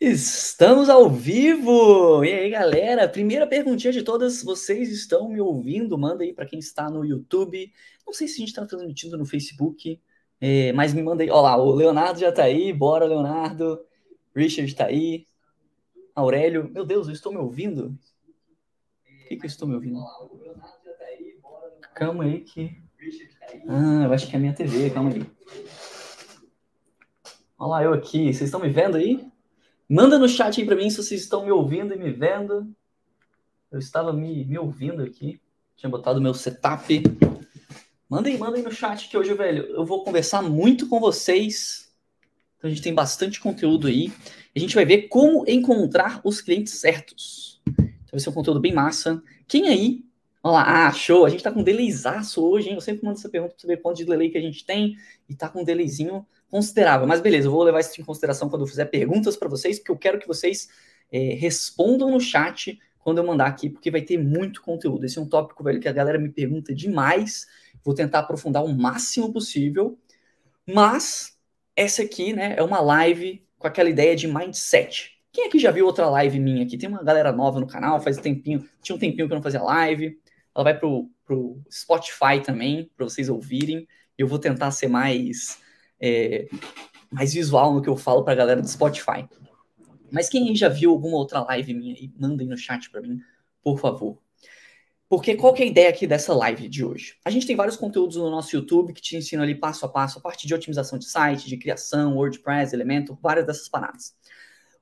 Estamos ao vivo! E aí, galera? Primeira perguntinha de todas, vocês estão me ouvindo? Manda aí para quem está no YouTube. Não sei se a gente está transmitindo no Facebook, é, mas me manda aí. Olha lá, o Leonardo já está aí. Bora, Leonardo. Richard está aí. Aurélio. Meu Deus, eu estou me ouvindo? O que, que eu estou me ouvindo? Calma aí que... Ah, eu acho que é a minha TV, calma aí. Olha lá, eu aqui. Vocês estão me vendo aí? Manda no chat aí para mim se vocês estão me ouvindo e me vendo. Eu estava me, me ouvindo aqui. Tinha botado meu setup. Manda aí no chat que hoje, velho, eu vou conversar muito com vocês. Então a gente tem bastante conteúdo aí. A gente vai ver como encontrar os clientes certos. Então vai ser um conteúdo bem massa. Quem aí? Olha lá, ah, show. A gente tá com um delayzaço hoje, hein? Eu sempre mando essa pergunta para saber quanto de delay que a gente tem. E tá com um delayzinho considerável. Mas beleza, eu vou levar isso em consideração quando eu fizer perguntas para vocês, porque eu quero que vocês é, respondam no chat quando eu mandar aqui, porque vai ter muito conteúdo. Esse é um tópico, velho, que a galera me pergunta demais. Vou tentar aprofundar o máximo possível. Mas essa aqui, né, é uma live com aquela ideia de mindset. Quem aqui já viu outra live minha aqui? Tem uma galera nova no canal, faz tempinho, tinha um tempinho que eu não fazia live. Ela vai pro, pro Spotify também, para vocês ouvirem. Eu vou tentar ser mais é, mais visual no que eu falo para a galera do Spotify. Mas quem aí já viu alguma outra live minha aí, mandem no chat para mim, por favor. Porque qual que é a ideia aqui dessa live de hoje? A gente tem vários conteúdos no nosso YouTube que te ensinam ali passo a passo a parte de otimização de site, de criação, WordPress, Elementor, várias dessas paradas.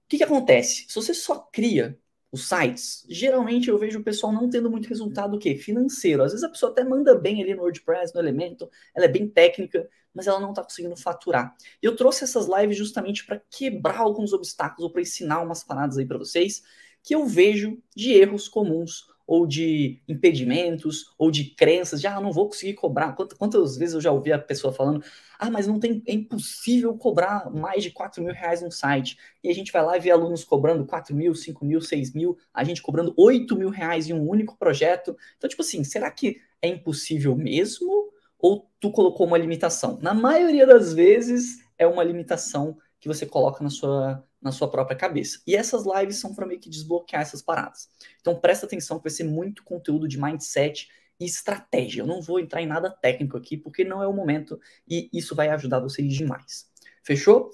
O que, que acontece? Se você só cria os sites, geralmente eu vejo o pessoal não tendo muito resultado o quê? Financeiro. Às vezes a pessoa até manda bem ali no WordPress, no Elementor, ela é bem técnica, mas ela não está conseguindo faturar. Eu trouxe essas lives justamente para quebrar alguns obstáculos ou para ensinar umas paradas aí para vocês que eu vejo de erros comuns ou de impedimentos, ou de crenças, de ah, não vou conseguir cobrar. Quantas, vezes eu já ouvi a pessoa falando, ah, mas não tem, é impossível cobrar mais de 4 mil reais no site. E a gente vai lá e vê alunos cobrando 4 mil, 5 mil, 6 mil, a gente cobrando 8 mil reais em um único projeto. Então, tipo assim, será que é impossível mesmo? Ou tu colocou uma limitação? Na maioria das vezes, é uma limitação que você coloca na sua, na sua própria cabeça. E essas lives são para meio que desbloquear essas paradas. Então presta atenção que vai ser muito conteúdo de mindset e estratégia. Eu não vou entrar em nada técnico aqui porque não é o momento e isso vai ajudar vocês demais. Fechou?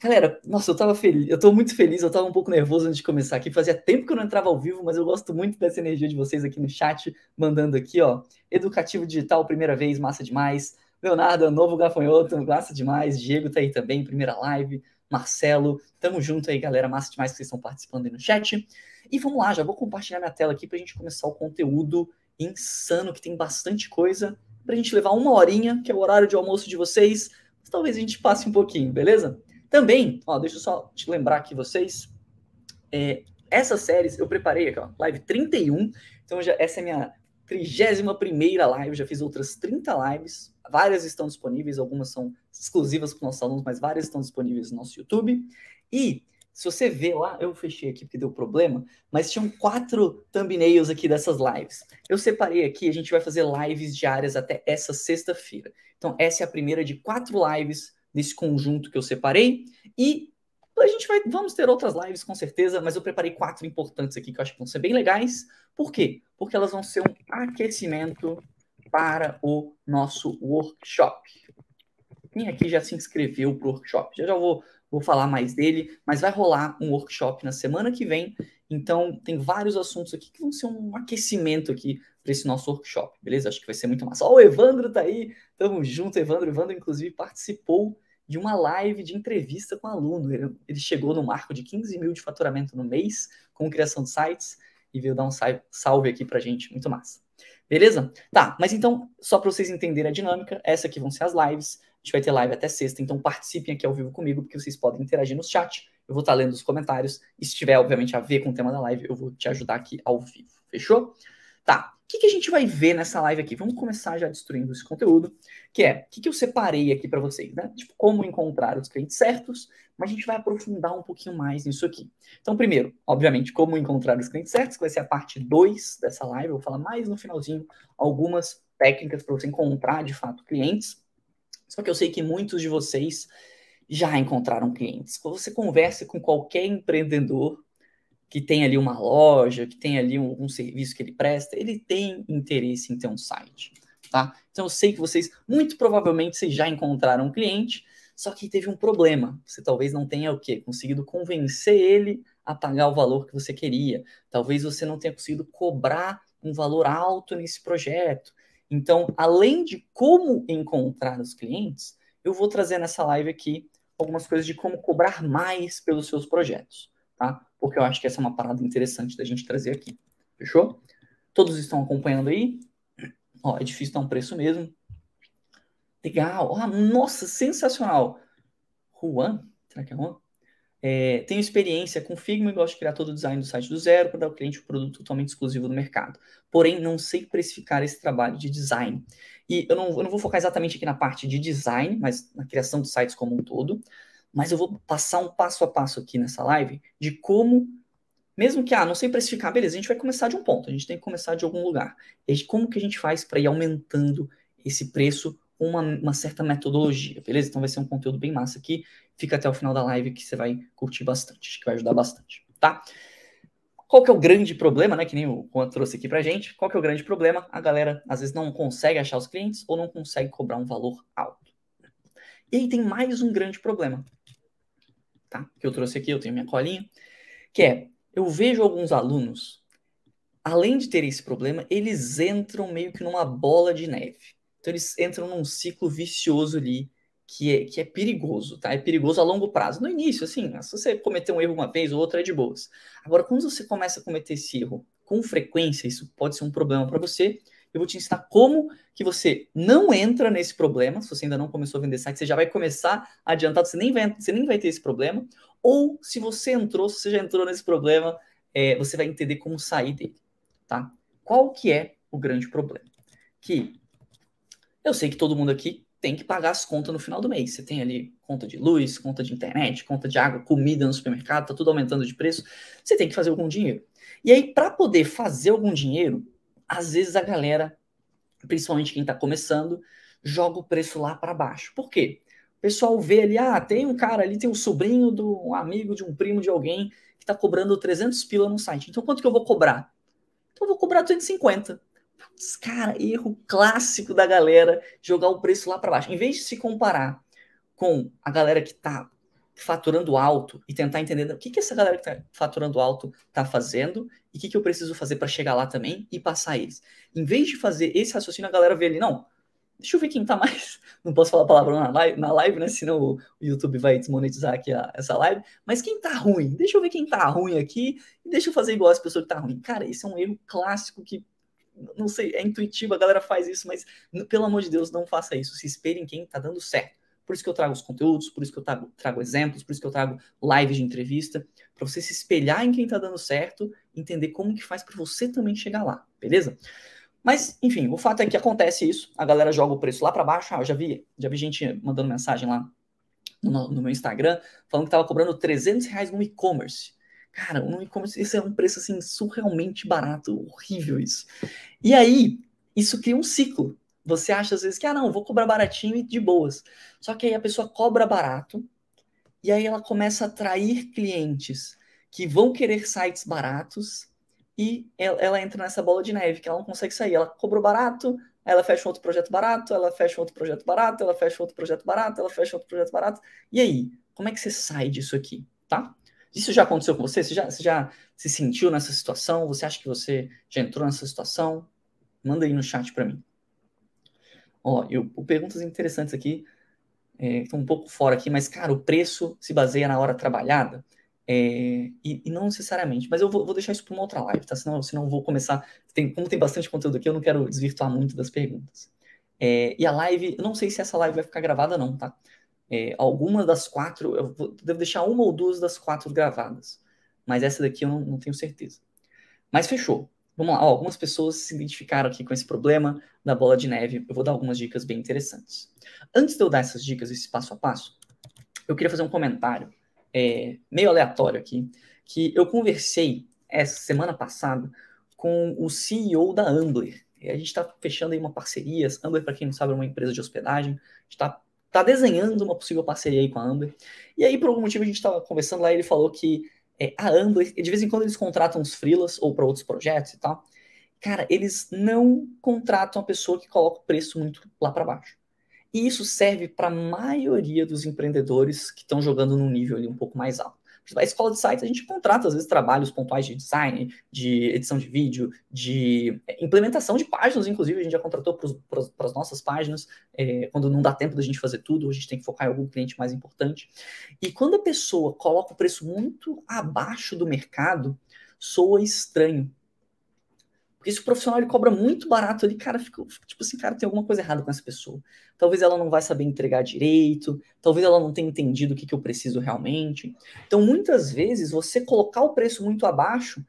Galera, nossa, eu tava feliz, eu tô muito feliz, eu tava um pouco nervoso antes de começar aqui. Fazia tempo que eu não entrava ao vivo, mas eu gosto muito dessa energia de vocês aqui no chat, mandando aqui, ó. Educativo digital, primeira vez, massa demais. Leonardo, novo gafanhoto, massa demais. Diego tá aí também, primeira live. Marcelo. Tamo junto aí, galera. Massa demais que vocês estão participando aí no chat. E vamos lá, já vou compartilhar minha tela aqui para a gente começar o conteúdo insano, que tem bastante coisa, para a gente levar uma horinha, que é o horário de almoço de vocês. Mas talvez a gente passe um pouquinho, beleza? Também, ó, deixa eu só te lembrar aqui vocês. É, essas séries eu preparei aqui, ó, live 31. Então, já, essa é minha 31 primeira live, já fiz outras 30 lives Várias estão disponíveis, algumas são exclusivas para os nossos alunos, mas várias estão disponíveis no nosso YouTube. E se você vê lá, eu fechei aqui porque deu problema, mas tinham quatro thumbnails aqui dessas lives. Eu separei aqui, a gente vai fazer lives diárias até essa sexta-feira. Então, essa é a primeira de quatro lives desse conjunto que eu separei. E a gente vai, vamos ter outras lives com certeza, mas eu preparei quatro importantes aqui que eu acho que vão ser bem legais. Por quê? Porque elas vão ser um aquecimento para o nosso workshop. Quem aqui já se inscreveu para o workshop? Já já vou, vou falar mais dele, mas vai rolar um workshop na semana que vem. Então, tem vários assuntos aqui que vão ser um aquecimento aqui para esse nosso workshop, beleza? Acho que vai ser muito massa. Ó, o Evandro tá aí, tamo junto, Evandro. Evandro, inclusive, participou de uma live de entrevista com aluno. Ele, ele chegou no marco de 15 mil de faturamento no mês com criação de sites e veio dar um salve aqui pra gente. Muito massa. Beleza? Tá, mas então, só para vocês entenderem a dinâmica, essa aqui vão ser as lives. A gente vai ter live até sexta, então participem aqui ao vivo comigo, porque vocês podem interagir no chat. Eu vou estar lendo os comentários. E se tiver, obviamente, a ver com o tema da live, eu vou te ajudar aqui ao vivo. Fechou? Tá, o que, que, a gente vai ver nessa live aqui? Vamos começar já destruindo esse conteúdo, que é, o que, que eu separei aqui para vocês, né? Tipo, como encontrar os clientes certos, mas a gente vai aprofundar um pouquinho mais nisso aqui. Então, primeiro, obviamente, como encontrar os clientes certos, que vai ser a parte 2 dessa live, eu vou falar mais no finalzinho algumas técnicas para você encontrar, de fato, clientes. Só que eu sei que muitos de vocês já encontraram clientes. Quando você conversa com qualquer empreendedor que tem ali uma loja, que tem ali um, um, serviço que ele presta, ele tem interesse em ter um site, tá? Então eu sei que vocês, muito provavelmente, vocês já encontraram um cliente, só que teve um problema. Você talvez não tenha o quê? Conseguido convencer ele a pagar o valor que você queria. Talvez você não tenha conseguido cobrar um valor alto nesse projeto. Então, além de como encontrar os clientes, eu vou trazer nessa live aqui algumas coisas de como cobrar mais pelos seus projetos, tá? Porque eu acho que essa é uma parada interessante da gente trazer aqui. Fechou? Todos estão acompanhando aí? Ó, é difícil dar um preço mesmo. Legal. Oh, nossa, sensacional. Juan? Será que é Juan? É, tenho experiência com Figma e gosto de criar todo o design do site do zero para dar ao cliente um produto totalmente exclusivo do mercado. Porém, não sei precificar esse trabalho de design. E eu não, eu não vou focar exatamente aqui na parte de design, mas na criação de sites como um todo. Mas eu vou passar um passo a passo aqui nessa live de como, mesmo que, ah, não sei precificar, beleza, a gente vai começar de um ponto, a gente tem que começar de algum lugar. E como que a gente faz para ir aumentando esse preço com uma, uma certa metodologia, beleza? Então vai ser um conteúdo bem massa aqui. Fica até o final da live que você vai curtir bastante, acho que vai ajudar bastante, tá? Qual que é o grande problema, né? Que nem o Juan trouxe aqui pra gente. Qual que é o grande problema? A galera às vezes não consegue achar os clientes ou não consegue cobrar um valor alto. E aí tem mais um grande problema, tá? Que eu trouxe aqui, eu tenho minha colinha, que é, eu vejo alguns alunos, além de ter esse problema, eles entram meio que numa bola de neve. Então eles entram num ciclo vicioso ali que é, que é perigoso, tá? É perigoso a longo prazo. No início, assim, se você cometer um erro uma vez ou outra, é de boas. Agora, quando você começa a cometer esse erro com frequência, isso pode ser um problema para você. Eu vou te ensinar como que você não entra nesse problema. Se você ainda não começou a vender site, você já vai começar adiantado, você nem vai, você nem vai ter esse problema. Ou se você entrou, se você já entrou nesse problema, é, você vai entender como sair dele, tá? Qual que é o grande problema? Que eu sei que todo mundo aqui tem que pagar as contas no final do mês. Você tem ali conta de luz, conta de internet, conta de água, comida no supermercado, tá tudo aumentando de preço. Você tem que fazer algum dinheiro. E aí, para poder fazer algum dinheiro, às vezes a galera, principalmente quem está começando, joga o preço lá para baixo. Por quê? O pessoal vê ali, ah, tem um cara ali, tem um sobrinho de um amigo, de um primo de alguém que está cobrando 300 pila no site. Então, quanto que eu vou cobrar? Então, eu vou cobrar 250. Cara, erro clássico da galera jogar o preço lá para baixo. Em vez de se comparar com a galera que está faturando alto e tentar entender o que, que essa galera que está faturando alto está fazendo e o que, que eu preciso fazer para chegar lá também e passar eles. Em vez de fazer esse raciocínio, a galera vê ali, não, deixa eu ver quem está mais. Não posso falar palavrão na live, na live né? Senão o, YouTube vai desmonetizar aqui a, essa live. Mas quem está ruim? Deixa eu ver quem está ruim aqui e deixa eu fazer igual as pessoas que tá ruim. Cara, esse é um erro clássico que não sei, é intuitivo, a galera faz isso, mas pelo amor de Deus, não faça isso. Se espere em quem está dando certo. Por isso que eu trago os conteúdos, por isso que eu trago, trago exemplos, por isso que eu trago lives de entrevista, para você se espelhar em quem está dando certo, entender como que faz para você também chegar lá, beleza? Mas, enfim, o fato é que acontece isso, a galera joga o preço lá para baixo. Ah, eu já vi, já vi gente mandando mensagem lá no, no meu Instagram, falando que estava cobrando 300 reais no e-commerce. Cara, no e-commerce isso é um preço assim surrealmente barato, horrível isso. E aí, isso cria um ciclo. Você acha às vezes que, ah, não, vou cobrar baratinho e de boas. Só que aí a pessoa cobra barato e aí ela começa a atrair clientes que vão querer sites baratos e ela, ela entra nessa bola de neve que ela não consegue sair. Ela cobrou barato, ela fecha um outro projeto barato, ela fecha um outro projeto barato, ela fecha outro projeto barato, ela fecha outro projeto barato. E aí, como é que você sai disso aqui, tá? Isso já aconteceu com você? Você já, você já se sentiu nessa situação? Você acha que você já entrou nessa situação? Manda aí no chat para mim. Ó, eu, perguntas interessantes aqui, é, estão um pouco fora aqui, mas, cara, o preço se baseia na hora trabalhada? É, e, e, não necessariamente, mas eu vou, vou deixar isso para uma outra live, tá? Senão, senão eu vou começar. Tem, como tem bastante conteúdo aqui, eu não quero desvirtuar muito das perguntas. É, e a live, eu não sei se essa live vai ficar gravada, não, tá? É, algumas das quatro, eu vou, devo deixar uma ou duas das quatro gravadas. Mas essa daqui eu não, não tenho certeza. Mas fechou. Vamos lá. Ó, algumas pessoas se identificaram aqui com esse problema da bola de neve. Eu vou dar algumas dicas bem interessantes. Antes de eu dar essas dicas, esse passo a passo, eu queria fazer um comentário é, meio aleatório aqui, que eu conversei essa semana passada com o CEO da Ambler. A gente está fechando aí uma parceria. Ambler, para quem não sabe, é uma empresa de hospedagem. A gente está tá desenhando uma possível parceria aí com a Amber. E aí, por algum motivo, a gente estava conversando lá e ele falou que é, a Amber, de vez em quando eles contratam os freelas ou para outros projetos e tal. Cara, eles não contratam a pessoa que coloca o preço muito lá para baixo. E isso serve para a maioria dos empreendedores que estão jogando num nível ali um pouco mais alto. A escola de sites, a gente contrata, às vezes, trabalhos pontuais de design, de edição de vídeo, de é, implementação de páginas, inclusive, a gente já contratou para as nossas páginas, é, quando não dá tempo da gente fazer tudo, a gente tem que focar em algum cliente mais importante. E quando a pessoa coloca o preço muito abaixo do mercado, soa estranho. Porque se o profissional ele cobra muito barato ali, cara, fica, tipo assim, cara, tem alguma coisa errada com essa pessoa. Talvez ela não vai saber entregar direito, talvez ela não tenha entendido o que, que eu preciso realmente. Então, muitas vezes, você colocar o preço muito abaixo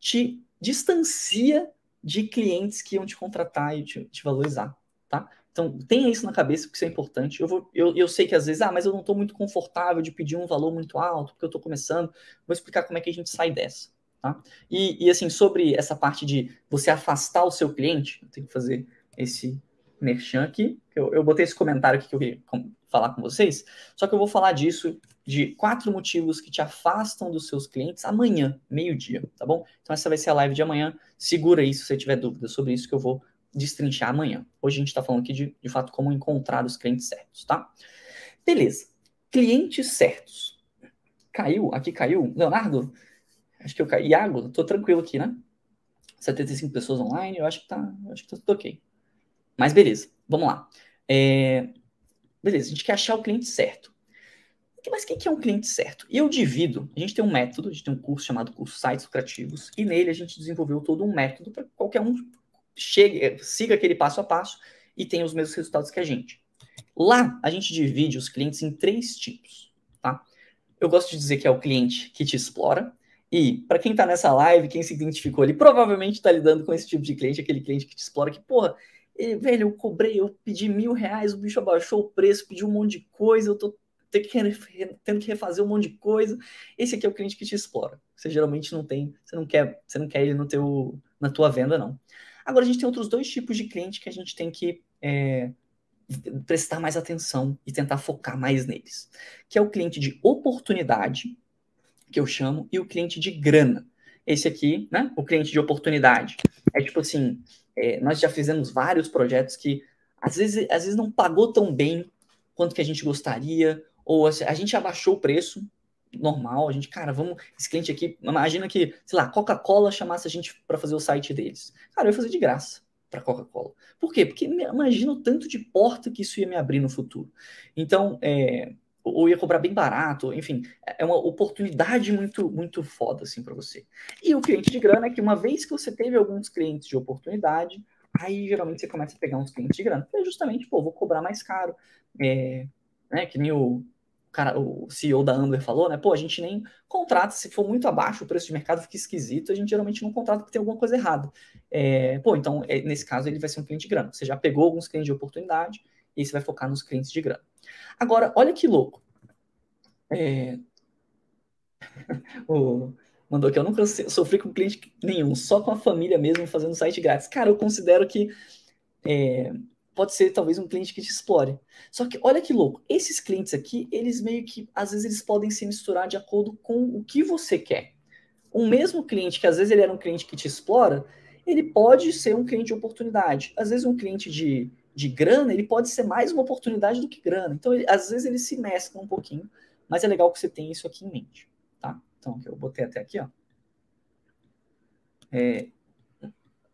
te distancia de clientes que iam te contratar e te, te valorizar, tá? Então, tenha isso na cabeça, porque isso é importante. Eu, vou, eu, eu sei que às vezes, ah, mas eu não estou muito confortável de pedir um valor muito alto, porque eu estou começando. Vou explicar como é que a gente sai dessa. Tá? E, e, assim, sobre essa parte de você afastar o seu cliente, eu tenho que fazer esse merchan aqui. Eu, eu botei esse comentário aqui que eu queria falar com vocês, só que eu vou falar disso, de quatro motivos que te afastam dos seus clientes amanhã, meio-dia, tá bom? Então essa vai ser a live de amanhã. Segura aí se você tiver dúvidas sobre isso que eu vou destrinchar amanhã. Hoje a gente está falando aqui de, de fato, como encontrar os clientes certos, tá? Beleza. Clientes certos. Caiu? Aqui caiu? Leonardo? Acho que eu caí. Iago, tô tranquilo aqui, né? 75 pessoas online, eu acho que tá, acho que tá tudo ok. Mas beleza, vamos lá. É, beleza, a gente quer achar o cliente certo. Mas o que é um cliente certo? E eu divido, a gente tem um método, a gente tem um curso chamado curso Sites Lucrativos, e nele a gente desenvolveu todo um método para qualquer um chegue, siga aquele passo a passo e tenha os mesmos resultados que a gente. Lá, a gente divide os clientes em três tipos, tá? Eu gosto de dizer que é o cliente que te explora, e, para quem está nessa live, quem se identificou ali, provavelmente está lidando com esse tipo de cliente, aquele cliente que te explora, que, porra, e, velho, eu cobrei, eu pedi mil reais, o bicho abaixou o preço, pediu um monte de coisa, eu tô tendo que, tendo que refazer um monte de coisa. Esse aqui é o cliente que te explora. Você geralmente não tem, você não quer, você não quer ele no teu, na tua venda, não. Agora, a gente tem outros dois tipos de cliente que a gente tem que é, prestar mais atenção e tentar focar mais neles. Que é o cliente de oportunidade, que eu chamo, e o cliente de grana. Esse aqui, né? O cliente de oportunidade. É tipo assim, é, nós já fizemos vários projetos que às vezes, às vezes não pagou tão bem quanto que a gente gostaria, ou a, a gente abaixou o preço, normal, a gente, cara, vamos, esse cliente aqui, imagina que, sei lá, Coca-Cola chamasse a gente para fazer o site deles. Cara, eu ia fazer de graça para Coca-Cola. Por quê? Porque imagina o tanto de porta que isso ia me abrir no futuro. Então, é, ou ia cobrar bem barato, enfim, é uma oportunidade muito muito foda assim para você. E o cliente de grana é que uma vez que você teve alguns clientes de oportunidade, aí geralmente você começa a pegar uns clientes de grana, é justamente, pô, vou cobrar mais caro, é, né, que nem o cara, o CEO da Amber falou, né, pô, a gente nem contrata, se for muito abaixo o preço de mercado fica esquisito, a gente geralmente não contrata porque tem alguma coisa errada. É, pô, então, é, nesse caso ele vai ser um cliente de grana. Você já pegou alguns clientes de oportunidade, e você vai focar nos clientes de grana. Agora, olha que louco. É... o... Mandou aqui, eu nunca sofri com cliente nenhum, só com a família mesmo fazendo site grátis. Cara, eu considero que é... pode ser talvez um cliente que te explore. Só que olha que louco, esses clientes aqui, eles meio que, às vezes, eles podem se misturar de acordo com o que você quer. Um mesmo cliente, que às vezes ele era um cliente que te explora, ele pode ser um cliente de oportunidade. Às vezes um cliente de de grana, ele pode ser mais uma oportunidade do que grana. Então, ele, às vezes, eles se mesclam um pouquinho, mas é legal que você tenha isso aqui em mente, tá? Então, eu botei até aqui, ó. É,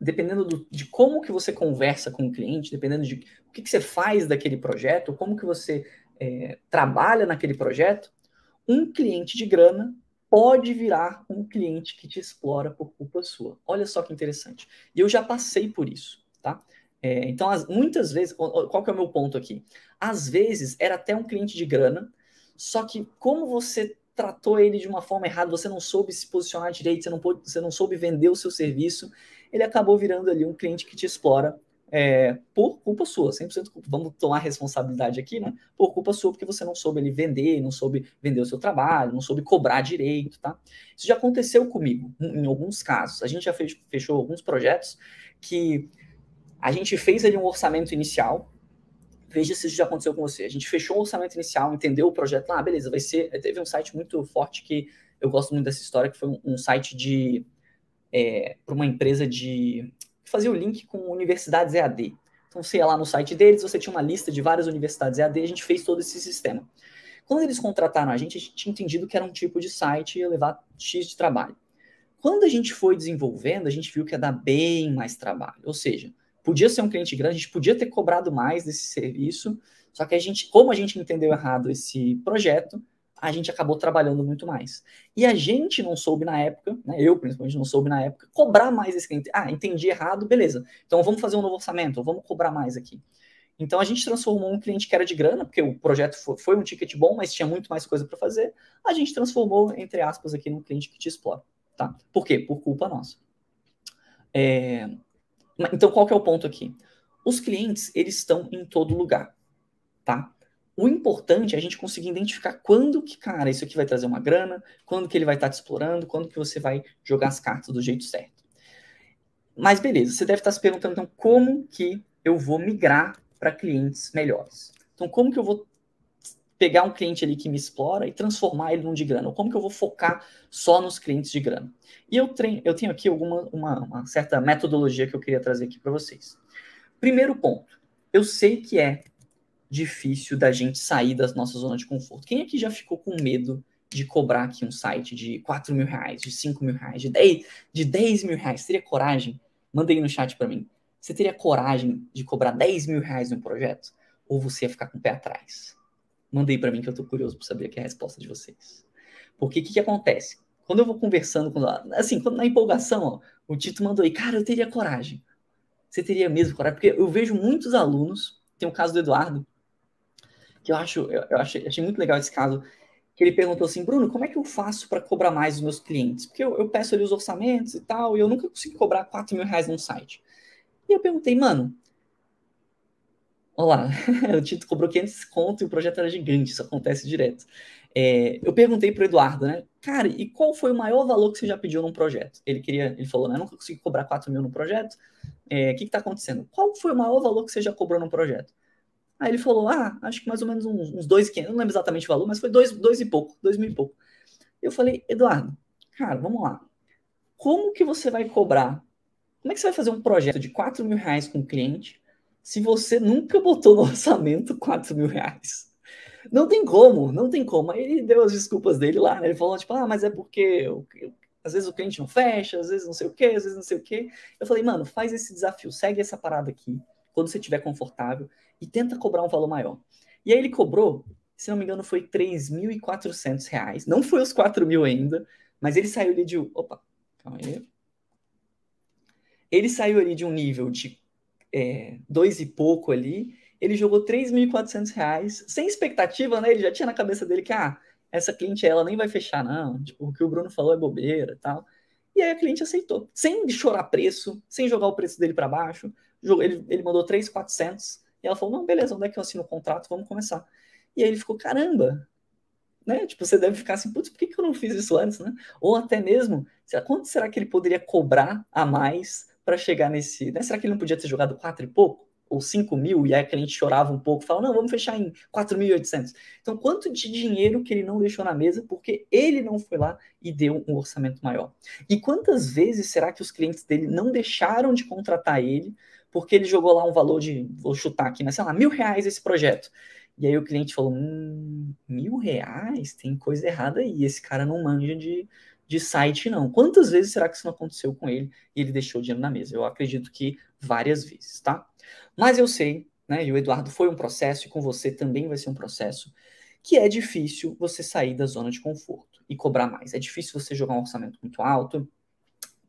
dependendo do, de como que você conversa com o cliente, dependendo de o que, que você faz daquele projeto, como que você é, trabalha naquele projeto, um cliente de grana pode virar um cliente que te explora por culpa sua. Olha só que interessante. E eu já passei por isso, tá? É, então, as, muitas vezes, qual que é o meu ponto aqui? Às vezes era até um cliente de grana, só que como você tratou ele de uma forma errada, você não soube se posicionar direito, você não, pôde, você não soube vender o seu serviço, ele acabou virando ali um cliente que te explora é, por culpa sua, 100% culpa. Vamos tomar responsabilidade aqui, né? Por culpa sua, porque você não soube ele vender, não soube vender o seu trabalho, não soube cobrar direito, tá? Isso já aconteceu comigo, em alguns casos. A gente já fechou alguns projetos que a gente fez ali um orçamento inicial veja se isso já aconteceu com você. A gente fechou o orçamento inicial, entendeu o projeto. Ah, beleza, vai ser. Teve um site muito forte que eu gosto muito dessa história, que foi um, um site de. É, para uma empresa de. que fazia o link com universidades EAD. Então você ia lá no site deles, você tinha uma lista de várias universidades EAD, a gente fez todo esse sistema. Quando eles contrataram a gente, a gente tinha entendido que era um tipo de site e ia levar X de trabalho. Quando a gente foi desenvolvendo, a gente viu que ia dar bem mais trabalho. Ou seja, podia ser um cliente grande, a gente podia ter cobrado mais desse serviço, só que a gente, como a gente entendeu errado esse projeto, a gente acabou trabalhando muito mais. E a gente não soube na época, né, eu principalmente não soube na época, cobrar mais esse cliente. Ah, entendi errado, beleza. Então vamos fazer um novo orçamento, vamos cobrar mais aqui. Então a gente transformou um cliente que era de grana, porque o projeto foi, um ticket bom, mas tinha muito mais coisa para fazer. A gente transformou, entre aspas, aqui num cliente que te explora. Tá? Por quê? Por culpa nossa. É... Então qual que é o ponto aqui? Os clientes, eles estão em todo lugar. Tá? O importante é a gente conseguir identificar quando que, cara, isso aqui vai trazer uma grana, quando que ele vai estar tá te explorando, quando que você vai jogar as cartas do jeito certo. Mas beleza, você deve estar se perguntando, então, como que eu vou migrar para clientes melhores. Então, como que eu vou pegar um cliente ali que me explora e transformar ele num de grana? Ou como que eu vou focar só nos clientes de grana? E eu, treino, eu tenho aqui alguma uma, uma certa metodologia que eu queria trazer aqui para vocês. Primeiro ponto, eu sei que é difícil da gente sair da nossa zona de conforto. Quem aqui já ficou com medo de cobrar aqui um site de 4 mil reais, de 5 mil reais, de 10, de 10 mil reais? Teria coragem? Manda aí no chat para mim. Você teria coragem de cobrar 10 mil reais em um projeto? Ou você ia ficar com o pé atrás? Mandei para mim que eu tô curioso para saber aqui a resposta de vocês. Porque o que, que acontece? Quando eu vou conversando com. Assim, quando, na empolgação, ó, o Tito mandou aí, cara, eu teria coragem. Você teria mesmo coragem? Porque eu vejo muitos alunos, tem o caso do Eduardo, que eu acho, eu, eu achei, achei muito legal esse caso, que ele perguntou assim, Bruno, como é que eu faço para cobrar mais dos meus clientes? Porque eu, eu, peço ali os orçamentos e tal, e eu nunca consigo cobrar 4 mil reais num site. E eu perguntei, mano, olá, o Tito cobrou 500 conto e o projeto era gigante, isso acontece direto. É, eu perguntei pro Eduardo, né, cara, e qual foi o maior valor que você já pediu num projeto? Ele queria, ele falou, né, eu nunca consegui cobrar 4 mil no projeto, é, o que que tá acontecendo? Qual foi o maior valor que você já cobrou num projeto? Aí ele falou, ah, acho que mais ou menos uns, uns dois, não lembro exatamente o valor, mas foi dois, dois e pouco, dois mil e pouco. Eu falei, Eduardo, cara, vamos lá. Como que você vai cobrar como é que você vai fazer um projeto de 4 mil reais com o cliente se você nunca botou no orçamento 4 mil reais? Não tem como, não tem como. Aí ele deu as desculpas dele lá, né? Ele falou, tipo, ah, mas é porque eu, eu, às vezes o cliente não fecha, às vezes não sei o quê, às vezes não sei o quê. Eu falei, mano, faz esse desafio, segue essa parada aqui, quando você estiver confortável, e tenta cobrar um valor maior. E aí ele cobrou, se não me engano, foi 3.400 reais. Não foi os 4 mil ainda, mas ele saiu ali de. Opa, calma aí. Ele saiu ali de um nível de é, dois e pouco ali, ele jogou 3.400 reais, sem expectativa, né? Ele já tinha na cabeça dele que, ah, essa cliente ela nem vai fechar, não. Tipo, o que o Bruno falou é bobeira tal. E aí a cliente aceitou, sem chorar preço, sem jogar o preço dele para baixo. Ele, ele mandou 3.400 e ela falou: não, beleza, onde é que eu assino o contrato? Vamos começar. E aí ele ficou: caramba, né? Tipo, você deve ficar assim, putz, por que, que eu não fiz isso antes, né? Ou até mesmo, quanto será que ele poderia cobrar a mais para chegar nesse. Né? Será que ele não podia ter jogado quatro e pouco? Ou 5 mil, e aí a cliente chorava um pouco, falava, não, vamos fechar em 4.800. Então, quanto de dinheiro que ele não deixou na mesa porque ele não foi lá e deu um orçamento maior? E quantas vezes será que os clientes dele não deixaram de contratar ele porque ele jogou lá um valor de, vou chutar aqui, né, sei lá, mil reais esse projeto. E aí o cliente falou, hum, mil reais? Tem coisa errada aí, esse cara não manja de, de site, não. Quantas vezes será que isso não aconteceu com ele e ele deixou o dinheiro na mesa? Eu acredito que várias vezes, tá? Mas eu sei, né, e o Eduardo foi um processo, e com você também vai ser um processo, que é difícil você sair da zona de conforto e cobrar mais. É difícil você jogar um orçamento muito alto,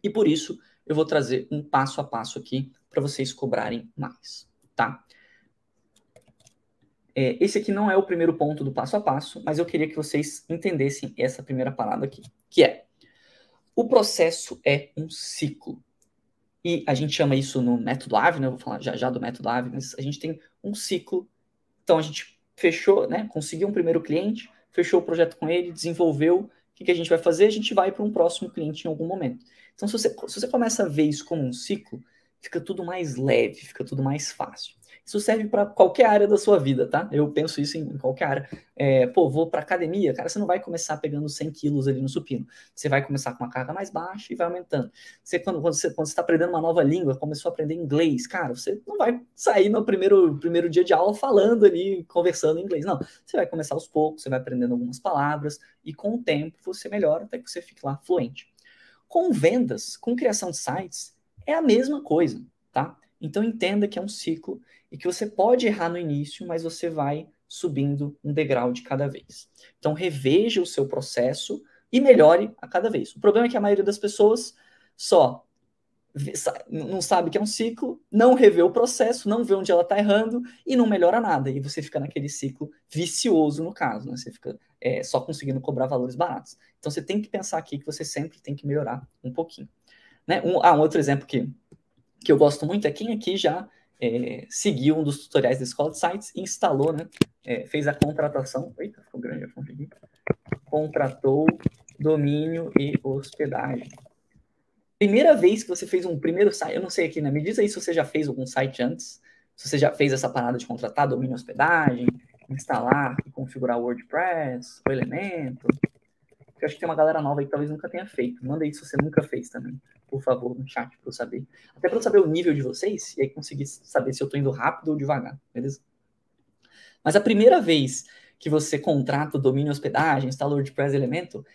e por isso eu vou trazer um passo a passo aqui para vocês cobrarem mais, tá? É, esse aqui não é o primeiro ponto do passo a passo, mas eu queria que vocês entendessem essa primeira parada aqui, que é o processo é um ciclo. E a gente chama isso no método AVE, né? Eu vou falar já já do método AVE, mas a gente tem um ciclo. Então a gente fechou, né? Conseguiu um primeiro cliente, fechou o projeto com ele, desenvolveu. O que, que a gente vai fazer? A gente vai para um próximo cliente em algum momento. Então, se você, se você começa a ver isso como um ciclo, fica tudo mais leve, fica tudo mais fácil. Isso serve para qualquer área da sua vida, tá? Eu penso isso em qualquer área. É, pô, vou para academia, cara, você não vai começar pegando 100 quilos ali no supino. Você vai começar com uma carga mais baixa e vai aumentando. Você, quando, quando você está aprendendo uma nova língua, começou a aprender inglês, cara, você não vai sair no primeiro, primeiro dia de aula falando ali, conversando em inglês. Não, você vai começar aos poucos, você vai aprendendo algumas palavras e com o tempo você melhora até que você fique lá fluente. Com vendas, com criação de sites, é a mesma coisa, tá? Então entenda que é um ciclo e que você pode errar no início, mas você vai subindo um degrau de cada vez. Então reveja o seu processo e melhore a cada vez. O problema é que a maioria das pessoas só não sabe que é um ciclo, não revê o processo, não vê onde ela está errando e não melhora nada. E você fica naquele ciclo vicioso, no caso, né? Você fica é, só conseguindo cobrar valores baratos. Então você tem que pensar aqui que você sempre tem que melhorar um pouquinho. Né? Um, ah, um outro exemplo que, que eu gosto muito é quem aqui já é, seguiu um dos tutoriais Escola de Sites instalou, né? É, fez a contratação. Eita, ficou grande a fonte aqui. Contratou domínio e hospedagem. Primeira vez que você fez um primeiro site, eu não sei aqui, né? Me diz aí se você já fez algum site antes, se você já fez essa parada de contratar domínio e hospedagem, instalar e configurar WordPress, o Elemento. Eu acho que tem uma galera nova aí que talvez nunca tenha feito. Manda aí se você nunca fez também por favor, no chat para eu saber. Até para eu saber o nível de vocês e aí conseguir saber se eu estou indo rápido ou devagar, beleza? Mas a primeira vez que você contrata o domínio hospedagem, instala o WordPress Elemento,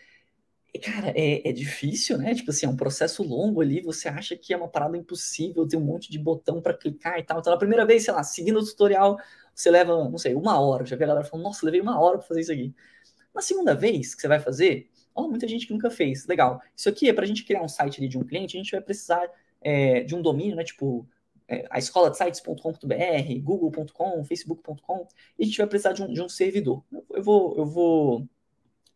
cara, é, é, difícil, né? Tipo assim, é um processo longo ali, você acha que é uma parada impossível, tem um monte de botão para clicar e tal. Então, na primeira vez, sei lá, seguindo o tutorial, você leva, não sei, uma hora. Já vi a galera falando, nossa, levei uma hora para fazer isso aqui. Na segunda vez que você vai fazer, Oh, muita gente que nunca fez. Legal. Isso aqui é para a gente criar um site ali de um cliente, a gente vai precisar é, de um domínio, né? Tipo, é, a escola de sites.com.br, google.com, facebook.com, e a gente vai precisar de um, de um servidor. Eu vou, eu vou.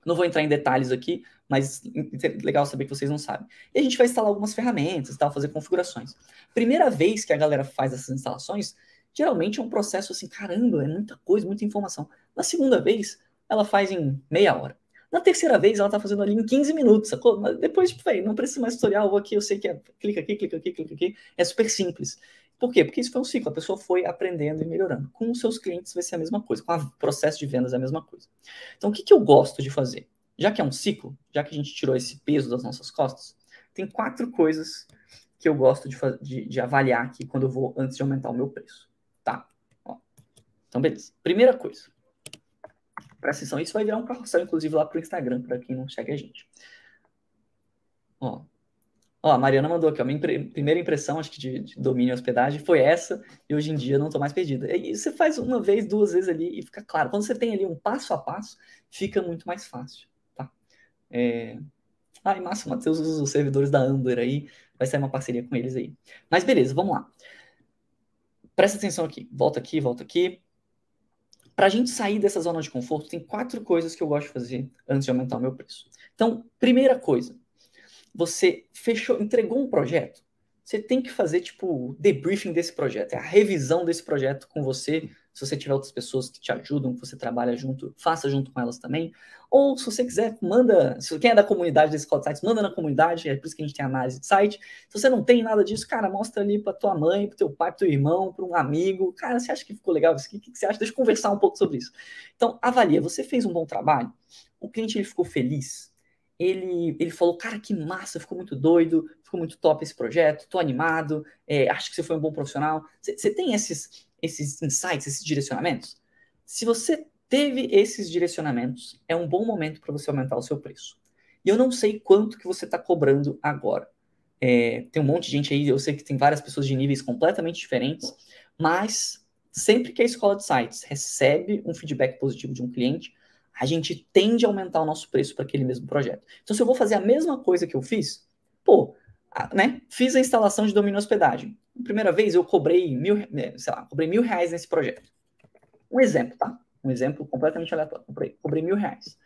Não vou entrar em detalhes aqui, mas é legal saber que vocês não sabem. E a gente vai instalar algumas ferramentas tal, fazer configurações. Primeira vez que a galera faz essas instalações, geralmente é um processo assim, caramba, é muita coisa, muita informação. Na segunda vez, ela faz em meia hora. Na terceira vez, ela tá fazendo ali em 15 minutos, sacou? Mas depois, tipo, véio, não precisa mais tutorial, vou aqui, eu sei que é clica aqui, clica aqui, clica aqui. É super simples. Por quê? Porque isso foi um ciclo, a pessoa foi aprendendo e melhorando. Com os seus clientes vai ser a mesma coisa, com o processo de vendas é a mesma coisa. Então, o que, que eu gosto de fazer? Já que é um ciclo, já que a gente tirou esse peso das nossas costas, tem quatro coisas que eu gosto de, de, de avaliar aqui quando eu vou antes de aumentar o meu preço. Tá? Ó. Então, beleza. Primeira coisa, Presta atenção, isso vai virar um carrossel, inclusive, lá pro Instagram, para quem não segue a gente. Ó, ó a Mariana mandou aqui, ó, minha impre primeira impressão, acho que de, de, domínio e hospedagem foi essa, e hoje em dia não tô mais perdida. E você faz uma vez, duas vezes ali e fica claro. Quando você tem ali um passo a passo, fica muito mais fácil, tá? É... Ai, massa, o Matheus usa os servidores da Amber aí, vai sair uma parceria com eles aí. Mas beleza, vamos lá. Presta atenção aqui, volta aqui, volta aqui. Para a gente sair dessa zona de conforto, tem quatro coisas que eu gosto de fazer antes de aumentar o meu preço. Então, primeira coisa, você fechou, entregou um projeto, você tem que fazer tipo debriefing desse projeto, é a revisão desse projeto com você se você tiver outras pessoas que te ajudam, que você trabalha junto, faça junto com elas também. Ou se você quiser, manda. Se quem é da comunidade desse Cloud Sites, manda na comunidade, é por isso que a gente tem análise de site. Se você não tem nada disso, cara, mostra ali para tua mãe, para teu pai, para teu irmão, para um amigo. Cara, você acha que ficou legal isso? O que, que você acha? Deixa eu conversar um pouco sobre isso. Então, avalia. Você fez um bom trabalho? O cliente ele ficou feliz? ele, ele falou, cara, que massa, ficou muito doido, ficou muito top esse projeto, tô animado, é, acho que você foi um bom profissional. Você tem esses, esses insights, esses direcionamentos? Se você teve esses direcionamentos, é um bom momento para você aumentar o seu preço. E eu não sei quanto que você está cobrando agora. É, tem um monte de gente aí, eu sei que tem várias pessoas de níveis completamente diferentes, mas sempre que a escola de sites recebe um feedback positivo de um cliente, a gente tende a aumentar o nosso preço para aquele mesmo projeto. Então, se eu vou fazer a mesma coisa que eu fiz, pô, né, fiz a instalação de domínio hospedagem. Primeira vez eu cobrei mil, né, sei lá, cobrei mil reais nesse projeto. Um exemplo, tá? Um exemplo completamente aleatório. Cobrei, cobrei mil reais.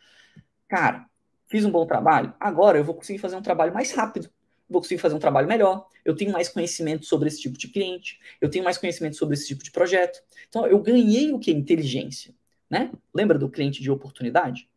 Cara, fiz um bom trabalho. Agora eu vou conseguir fazer um trabalho mais rápido. Vou conseguir fazer um trabalho melhor. Eu tenho mais conhecimento sobre esse tipo de cliente. Eu tenho mais conhecimento sobre esse tipo de projeto. Então, eu ganhei o que? Inteligência né? Lembra do cliente de oportunidade?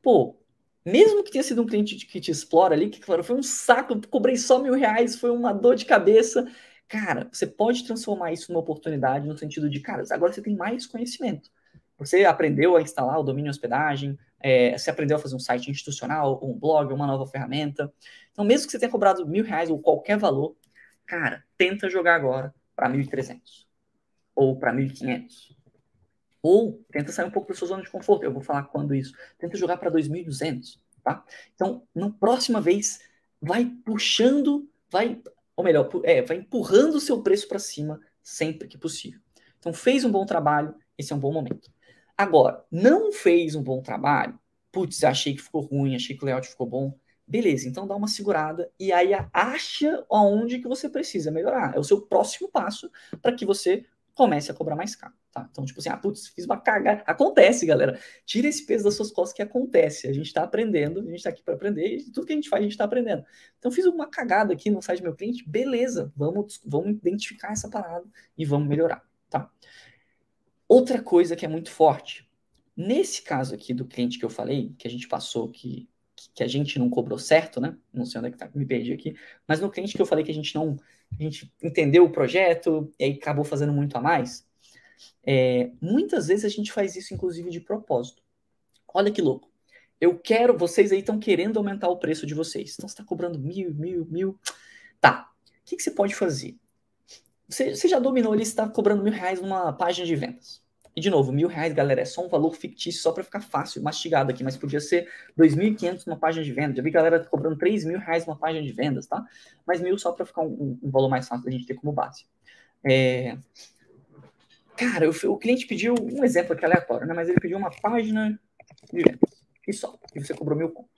Pô, mesmo que tenha sido um cliente que te explora ali, que claro, foi um saco, cobrei só mil reais, foi uma dor de cabeça. Cara, você pode transformar isso numa oportunidade no sentido de, cara, agora você tem mais conhecimento. Você aprendeu a instalar o domínio hospedagem, é, você aprendeu a fazer um site institucional, um blog, uma nova ferramenta. Então, mesmo que você tenha cobrado mil reais ou qualquer valor, cara, tenta jogar agora para 1.300 ou para 1.500. Ou tenta sair um pouco da sua zona de conforto. Eu vou falar quando isso. Tenta jogar para 2.200, tá? Então, na próxima vez, vai puxando, vai, ou melhor, é, vai empurrando o seu preço para cima sempre que possível. Então, fez um bom trabalho, esse é um bom momento. Agora, não fez um bom trabalho, putz, achei que ficou ruim, achei que o layout ficou bom, beleza, então dá uma segurada e aí acha aonde que você precisa melhorar. É o seu próximo passo para que você comece a cobrar mais caro, tá? Então, tipo assim, ah, putz, fiz uma cagada. Acontece, galera. Tira esse peso das suas costas que acontece. A gente está aprendendo, a gente está aqui para aprender e tudo que a gente faz, a gente está aprendendo. Então, fiz uma cagada aqui no site do meu cliente, beleza, vamos, vamos identificar essa parada e vamos melhorar, tá? Outra coisa que é muito forte, nesse caso aqui do cliente que eu falei, que a gente passou, que, que a gente não cobrou certo, né? Não sei onde é que tá, me perdi aqui, mas no cliente que eu falei que a gente não, a gente entendeu o projeto e aí acabou fazendo muito a mais, é, muitas vezes a gente faz isso, inclusive, de propósito. Olha que louco. Eu quero, vocês aí estão querendo aumentar o preço de vocês. Então você está cobrando mil, mil, mil. Tá. O que, que você pode fazer? Você, você já dominou ali, está cobrando mil reais numa página de vendas. E de novo, mil reais, galera, é só um valor fictício, só para ficar fácil, mastigado aqui, mas podia ser 2.500 numa página de vendas. Já vi galera cobrando 3 mil reais numa página de vendas, tá? Mas mil só para ficar um, um, valor mais fácil da gente ter como base. É... Cara, eu, o cliente pediu um exemplo aqui aleatório, né? Mas ele pediu uma página de vendas. E só. E você cobrou mil conto.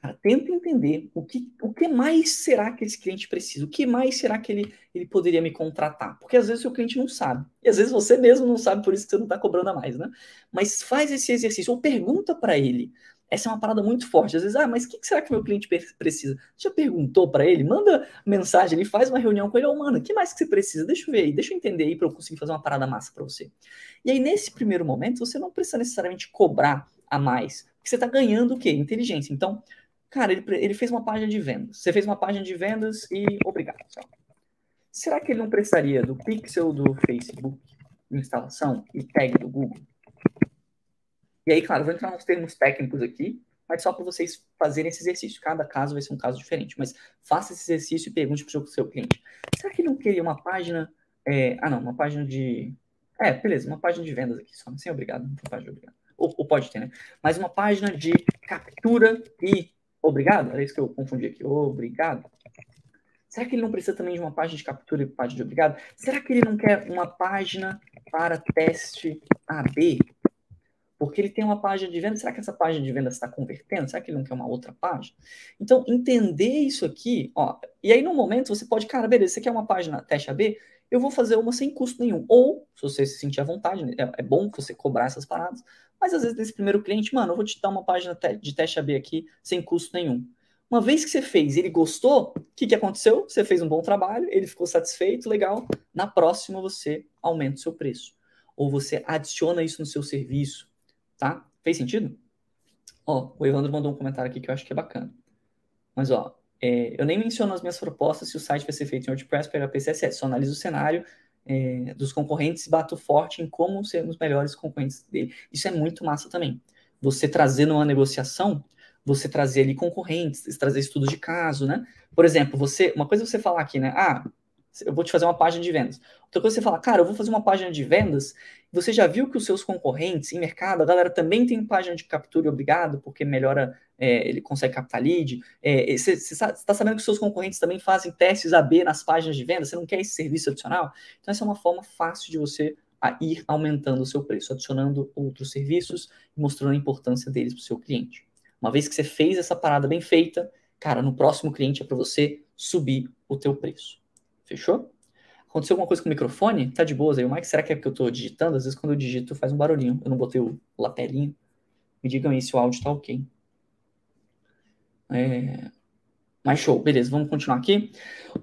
Cara, tenta entender o que, o que mais será que esse cliente precisa, o que mais será que ele, ele poderia me contratar. Porque às vezes o cliente não sabe. E às vezes você mesmo não sabe, por isso que você não está cobrando a mais, né? Mas faz esse exercício, ou pergunta para ele. Essa é uma parada muito forte. Às vezes, ah, mas o que, será que meu cliente precisa? Já perguntou para ele? Manda mensagem, ele faz uma reunião com ele. Ô, oh, mano, o que mais que você precisa? Deixa eu ver aí, deixa eu entender aí para eu conseguir fazer uma parada massa para você. E aí, nesse primeiro momento, você não precisa necessariamente cobrar a mais. Porque você está ganhando o quê? Inteligência. Então, Cara, ele, ele fez uma página de vendas. Você fez uma página de vendas e obrigado. Será que ele não precisaria do pixel do Facebook, instalação e tag do Google? E aí, claro, vou entrar nos termos técnicos aqui, mas só para vocês fazerem esse exercício. Cada caso vai ser um caso diferente, mas faça esse exercício e pergunte para o seu cliente. Será que ele não queria uma página... É... ah, não, uma página de... É, beleza, uma página de vendas aqui só. Sem obrigado, não tem página de obrigado. Ou, ou pode ter, né? Mas uma página de captura e Obrigado? Era isso que eu confundi aqui. Obrigado. Será que ele não precisa também de uma página de captura e página de obrigado? Será que ele não quer uma página para teste AB? Porque ele tem uma página de venda. Será que essa página de venda está convertendo? Será que ele não quer uma outra página? Então, entender isso aqui, ó. E aí, no momento, você pode, cara, beleza, você quer uma página teste AB? Eu vou fazer uma sem custo nenhum. Ou, se você se sentir à vontade, é, é bom você cobrar essas paradas. Mas às vezes nesse primeiro cliente, mano, eu vou te dar uma página de teste AB aqui sem custo nenhum. Uma vez que você fez ele gostou, o que, que aconteceu? Você fez um bom trabalho, ele ficou satisfeito, legal. Na próxima você aumenta o seu preço. Ou você adiciona isso no seu serviço, tá? Fez sentido? Ó, o Evandro mandou um comentário aqui que eu acho que é bacana. Mas, ó, é, eu nem menciono as minhas propostas se o site vai ser feito em WordPress, PHP, CSS. Só analiso o cenário é, dos concorrentes e bato forte em como sermos melhores concorrentes dele. Isso é muito massa também. Você trazer numa negociação, você trazer ali concorrentes, trazer estudos de caso, né? Por exemplo, você, uma coisa é você falar aqui, né? Ah, eu vou te fazer uma página de vendas. Outra coisa é você falar, cara, eu vou fazer uma página de vendas. Você já viu que os seus concorrentes em mercado, a galera também tem página de captura obrigado, porque melhora, é, ele consegue captar lead. É, você está sabendo que os seus concorrentes também fazem testes AB nas páginas de vendas, você não quer esse serviço adicional? Então, essa é uma forma fácil de você ir aumentando o seu preço, adicionando outros serviços e mostrando a importância deles para o seu cliente. Uma vez que você fez essa parada bem feita, cara, no próximo cliente é para você subir o teu preço. Fechou? Aconteceu alguma coisa com o microfone? Tá de boas aí. O Mike, será que é porque eu tô digitando? Às vezes quando eu digito faz um barulhinho. Eu não botei o lapelinho. Me digam aí se o áudio tá ok. É... Mas show, beleza, vamos continuar aqui.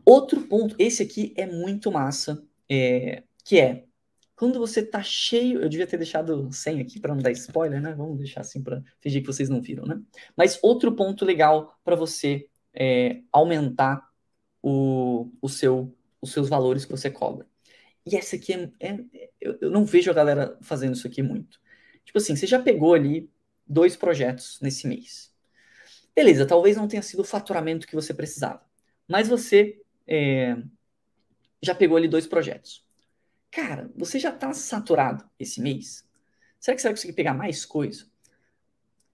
Outro ponto, esse aqui é muito massa, é... que é quando você tá cheio, eu devia ter deixado sem aqui para não dar spoiler, né? Vamos deixar assim para fingir que vocês não viram, né? Mas outro ponto legal para você é, aumentar o, o seu os seus valores que você cobra. E essa aqui é, é eu, eu não vejo a galera fazendo isso aqui muito. Tipo assim, você já pegou ali dois projetos nesse mês. Beleza, talvez não tenha sido o faturamento que você precisava, mas você é, já pegou ali dois projetos. Cara, você já está saturado esse mês? Será que você vai conseguir pegar mais coisa?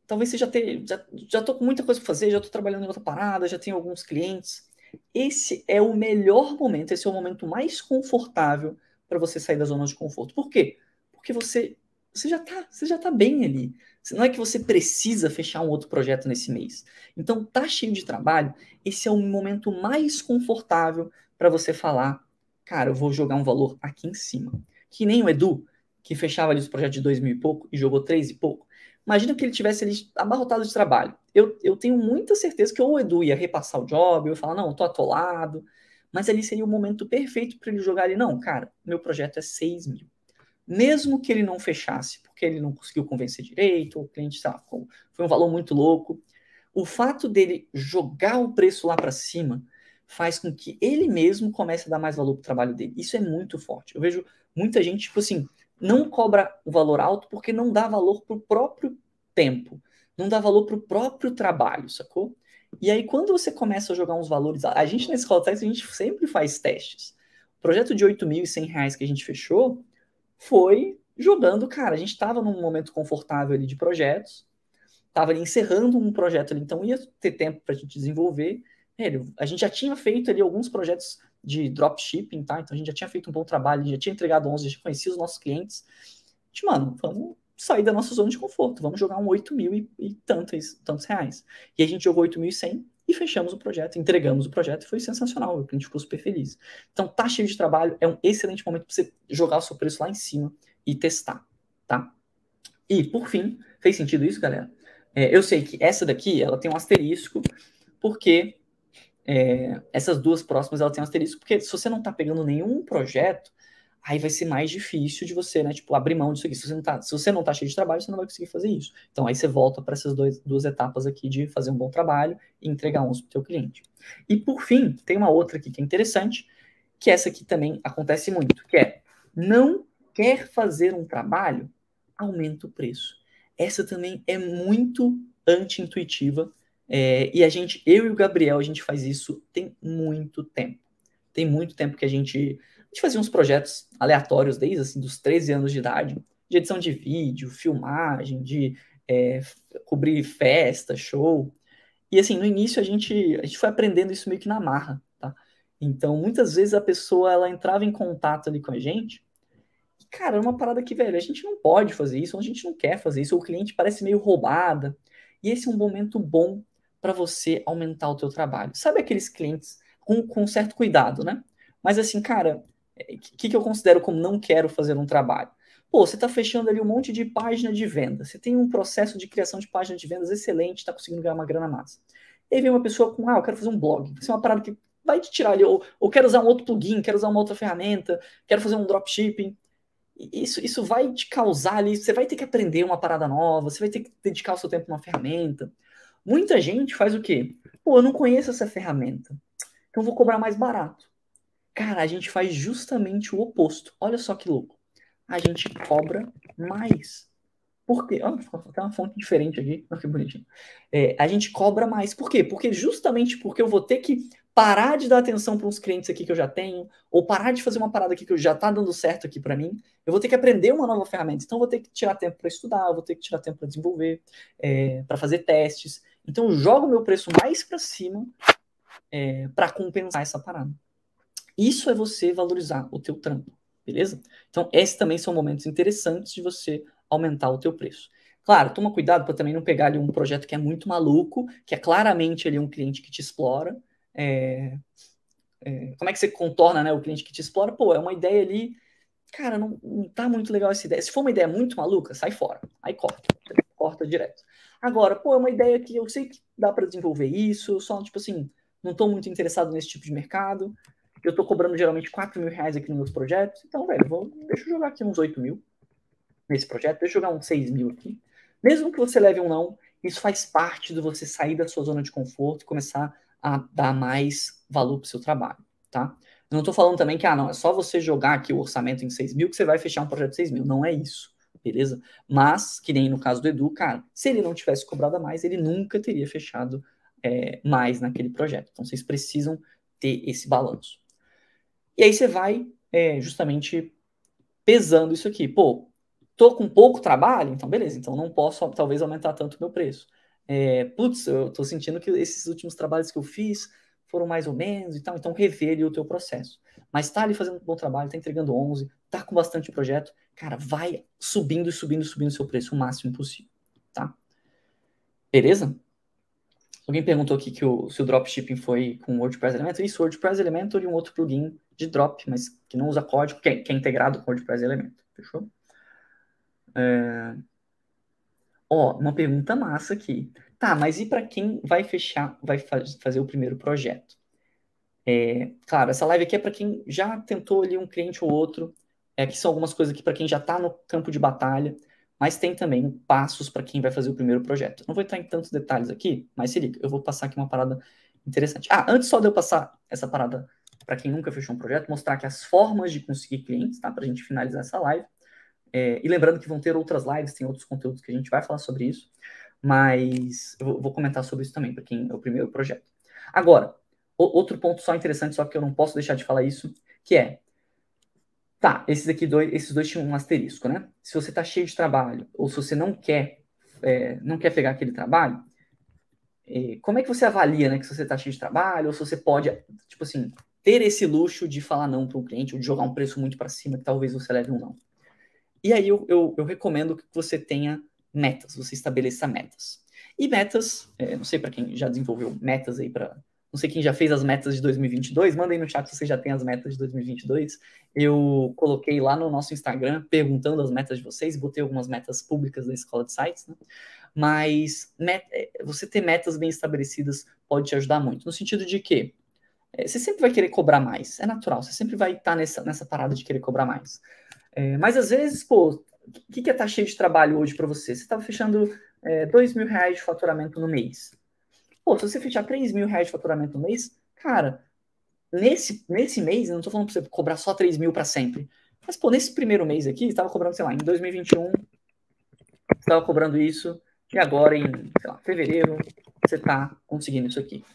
Talvez você já tenha, já, já tô com muita coisa para fazer, já estou trabalhando em outra parada, já tenho alguns clientes. Esse é o melhor momento, esse é o momento mais confortável para você sair da zona de conforto. Por quê? Porque você, você já está você já tá bem ali. Não é que você precisa fechar um outro projeto nesse mês. Então, tá cheio de trabalho, esse é o momento mais confortável para você falar, cara, eu vou jogar um valor aqui em cima. Que nem o Edu, que fechava ali os projetos de dois mil e pouco e jogou três e pouco. Imagina que ele tivesse ali abarrotado de trabalho. Eu, eu tenho muita certeza que ou o Edu ia repassar o job, eu ia falar, não, tô atolado. Mas ali seria o momento perfeito para ele jogar ali. Não, cara, meu projeto é 6 mil. Mesmo que ele não fechasse, porque ele não conseguiu convencer direito, ou o cliente, lá, foi um valor muito louco. O fato dele jogar o preço lá para cima faz com que ele mesmo comece a dar mais valor para o trabalho dele. Isso é muito forte. Eu vejo muita gente, tipo assim, não cobra o valor alto porque não dá valor para o próprio tempo, não dá valor para o próprio trabalho, sacou? E aí, quando você começa a jogar uns valores, a gente Escola Tech, a gente sempre faz testes. O projeto de R$ 8.100 que a gente fechou foi jogando, cara, a gente estava num momento confortável ali de projetos, estava encerrando um projeto ali, então ia ter tempo para a gente desenvolver. a gente já tinha feito ali alguns projetos de dropshipping, tá? Então a gente já tinha feito um bom trabalho, já tinha entregado 11, já conhecia os nossos clientes. A gente, mano, vamos sair da nossa zona de conforto, vamos jogar um 8 mil e, e tantos, tantos reais. E a gente jogou 8.100 e fechamos o projeto, entregamos o projeto e foi sensacional, o cliente ficou super feliz. Então tá cheio de trabalho, é um excelente momento para você jogar o seu preço lá em cima e testar, tá? E por fim, fez sentido isso, galera? É, eu sei que essa daqui, ela tem um asterisco, porque é, essas duas próximas ela tem um asterisco, porque se você não está pegando nenhum projeto, aí vai ser mais difícil de você, né, tipo, abrir mão disso aqui. Se você não tá, se você não tá cheio de trabalho, você não vai conseguir fazer isso. Então aí você volta para essas dois, duas etapas aqui de fazer um bom trabalho e entregar uns para o teu cliente. E por fim, tem uma outra aqui que é interessante, que essa aqui também acontece muito, que é não quer fazer um trabalho, aumenta o preço. Essa também é muito anti-intuitiva é, e a gente, eu e o Gabriel, a gente faz isso tem muito tempo. Tem muito tempo que a gente, a gente fazia uns projetos aleatórios desde assim, dos 13 anos de idade, de edição de vídeo, filmagem, de é, cobrir festa, show. E assim, no início a gente, a gente foi aprendendo isso meio que na marra, tá? Então, muitas vezes a pessoa ela entrava em contato ali com a gente. E, cara, é uma parada que, velho, a gente não pode fazer isso, a gente não quer fazer isso, o cliente parece meio roubada. E esse é um momento bom para você aumentar o teu trabalho. Sabe aqueles clientes com, com certo cuidado, né? Mas assim, cara, o é, que, que eu considero como não quero fazer um trabalho? Pô, você está fechando ali um monte de página de venda. Você tem um processo de criação de página de vendas excelente, está conseguindo ganhar uma grana massa. E aí vem uma pessoa com, ah, eu quero fazer um blog. Isso é uma parada que vai te tirar ali, ou, ou quero usar um outro plugin, quero usar uma outra ferramenta, quero fazer um dropshipping. Isso, isso vai te causar ali, você vai ter que aprender uma parada nova, você vai ter que dedicar o seu tempo numa ferramenta. Muita gente faz o quê? Pô, eu não conheço essa ferramenta, então vou cobrar mais barato. Cara, a gente faz justamente o oposto. Olha só que louco. A gente cobra mais. Por quê? Olha, tem uma fonte diferente aqui. Olha que bonitinho. É, a gente cobra mais. Por quê? Porque justamente porque eu vou ter que parar de dar atenção para uns clientes aqui que eu já tenho, ou parar de fazer uma parada aqui que já está dando certo aqui para mim, eu vou ter que aprender uma nova ferramenta. Então, eu vou ter que tirar tempo para estudar, vou ter que tirar tempo para desenvolver, é, para fazer testes. Então, eu jogo meu preço mais para cima é, para compensar essa parada. Isso é você valorizar o teu trampo, beleza? Então, esses também são momentos interessantes de você aumentar o teu preço. Claro, toma cuidado para também não pegar ali um projeto que é muito maluco, que é claramente ali um cliente que te explora, é, é, como é que você contorna né, o cliente que te explora? Pô, é uma ideia ali, cara, não, não tá muito legal essa ideia. Se for uma ideia muito maluca, sai fora. Aí corta, corta direto. Agora, pô, é uma ideia que eu sei que dá para desenvolver isso, só, tipo assim, não tô muito interessado nesse tipo de mercado. Eu tô cobrando geralmente 4 mil reais aqui nos meus projetos. Então, velho, vou, deixa eu jogar aqui uns 8 mil nesse projeto, deixa eu jogar uns 6 mil aqui. Mesmo que você leve um não, isso faz parte de você sair da sua zona de conforto e começar a dar mais valor para o seu trabalho, tá? Eu não estou falando também que, ah, não, é só você jogar aqui o orçamento em 6 mil que você vai fechar um projeto de 6 mil. Não é isso, beleza? Mas, que nem no caso do Edu, cara, se ele não tivesse cobrado a mais, ele nunca teria fechado é, mais naquele projeto. Então, vocês precisam ter esse balanço. E aí você vai é, justamente pesando isso aqui. Pô, tô com pouco trabalho, então beleza, então não posso talvez aumentar tanto o meu preço. É, putz, eu tô sentindo que esses últimos trabalhos que eu fiz foram mais ou menos e tal, então rever ali o teu processo. Mas tá ali fazendo um bom trabalho, tá entregando 11, tá com bastante projeto, cara, vai subindo e subindo subindo seu preço o máximo possível, tá? Beleza? Alguém perguntou aqui que o, se o dropshipping foi com WordPress Elementor. Isso, WordPress Elementor e um outro plugin de drop, mas que não usa código, que é, que é integrado com WordPress Elementor. Fechou? É... Ó, uma pergunta massa aqui. Tá, mas e para quem vai fechar, vai faz, fazer o primeiro projeto? É, claro, essa live aqui é para quem já tentou ali um cliente ou outro. É, aqui são algumas coisas aqui para quem já está no campo de batalha mas tem também passos para quem vai fazer o primeiro projeto. Não vou entrar em tantos detalhes aqui, mas se liga, eu vou passar aqui uma parada interessante. Ah, antes só de eu passar essa parada para quem nunca fechou um projeto, mostrar aqui as formas de conseguir clientes, tá? Para a gente finalizar essa live. É, e lembrando que vão ter outras lives, tem outros conteúdos que a gente vai falar sobre isso, mas eu vou, comentar sobre isso também, para quem é o primeiro projeto. Agora, outro ponto só interessante, só que eu não posso deixar de falar isso, que é Tá, esses aqui dois, esses dois tinham um asterisco, né? Se você tá cheio de trabalho, ou se você não quer, é, não quer pegar aquele trabalho, é, como é que você avalia, né, que se você tá cheio de trabalho, ou se você pode, tipo assim, ter esse luxo de falar não para um cliente, ou de jogar um preço muito para cima, que talvez você leve um não. E aí eu, eu, eu recomendo que você tenha metas, você estabeleça metas. E metas, é, não sei para quem já desenvolveu metas aí para não sei quem já fez as metas de 2022, mandem no chat se você já tem as metas de 2022. Eu coloquei lá no nosso Instagram perguntando as metas de vocês, botei algumas metas públicas da escola de sites, né? Mas met é, você ter metas bem estabelecidas pode te ajudar muito, no sentido de que é, você sempre vai querer cobrar mais, é natural, você sempre vai estar nessa, nessa parada de querer cobrar mais. É, mas às vezes, pô, o que, que é estar tá de trabalho hoje para você? Você estava fechando é, dois mil reais de faturamento no mês. Pô, se você fechar 3 mil reais de faturamento no mês, cara, nesse, nesse mês, não tô falando pra você cobrar só 3 mil para sempre. Mas, pô, nesse primeiro mês aqui, estava cobrando, sei lá, em 2021, você estava cobrando isso, e agora em, sei lá, fevereiro, você está conseguindo isso aqui.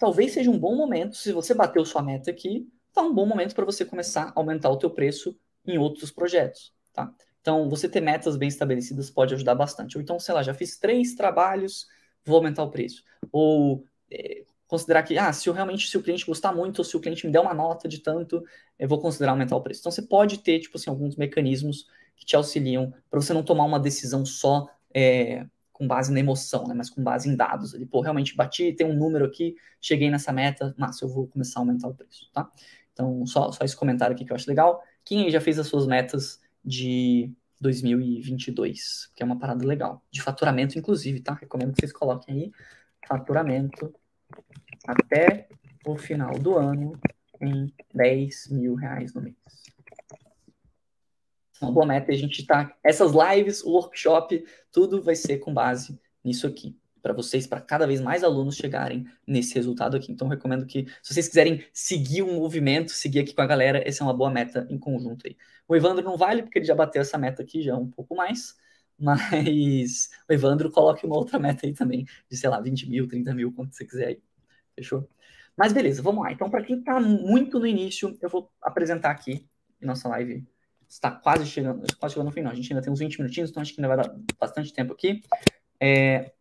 Talvez seja um bom momento, se você bateu sua meta aqui, tá um bom momento para você começar a aumentar o teu preço em outros projetos, tá? Então, você ter metas bem estabelecidas pode ajudar bastante. Ou então, sei lá, já fiz três trabalhos vou aumentar o preço. Ou é, considerar que, ah, se eu realmente, se o cliente gostar muito, ou se o cliente me der uma nota de tanto, eu vou considerar aumentar o preço. Então, você pode ter, tipo assim, alguns mecanismos que te auxiliam para você não tomar uma decisão só é, com base na emoção, né, mas com base em dados. Ali, pô, realmente bati, tem um número aqui, cheguei nessa meta, mas eu vou começar a aumentar o preço, tá? Então, só, só esse comentário aqui que eu acho legal. Quem já fez as suas metas de 2022, que é uma parada legal. De faturamento, inclusive, tá? Recomendo que vocês coloquem aí faturamento até o final do ano em 10 mil reais no mês. Uma boa meta, a gente tá. Essas lives, o workshop, tudo vai ser com base nisso aqui para vocês, para cada vez mais alunos chegarem nesse resultado aqui. Então, recomendo que, se vocês quiserem seguir um movimento, seguir aqui com a galera, essa é uma boa meta em conjunto aí. O Evandro não vale, porque ele já bateu essa meta aqui já um pouco mais, mas o Evandro coloque uma outra meta aí também, de, sei lá, 20 mil, 30 mil, quanto você quiser aí. Fechou? Mas beleza, vamos lá. Então, para quem está muito no início, eu vou apresentar aqui nossa live está quase chegando, quase chegando no final. A gente ainda tem uns 20 minutinhos, então acho que ainda vai dar bastante tempo aqui. É,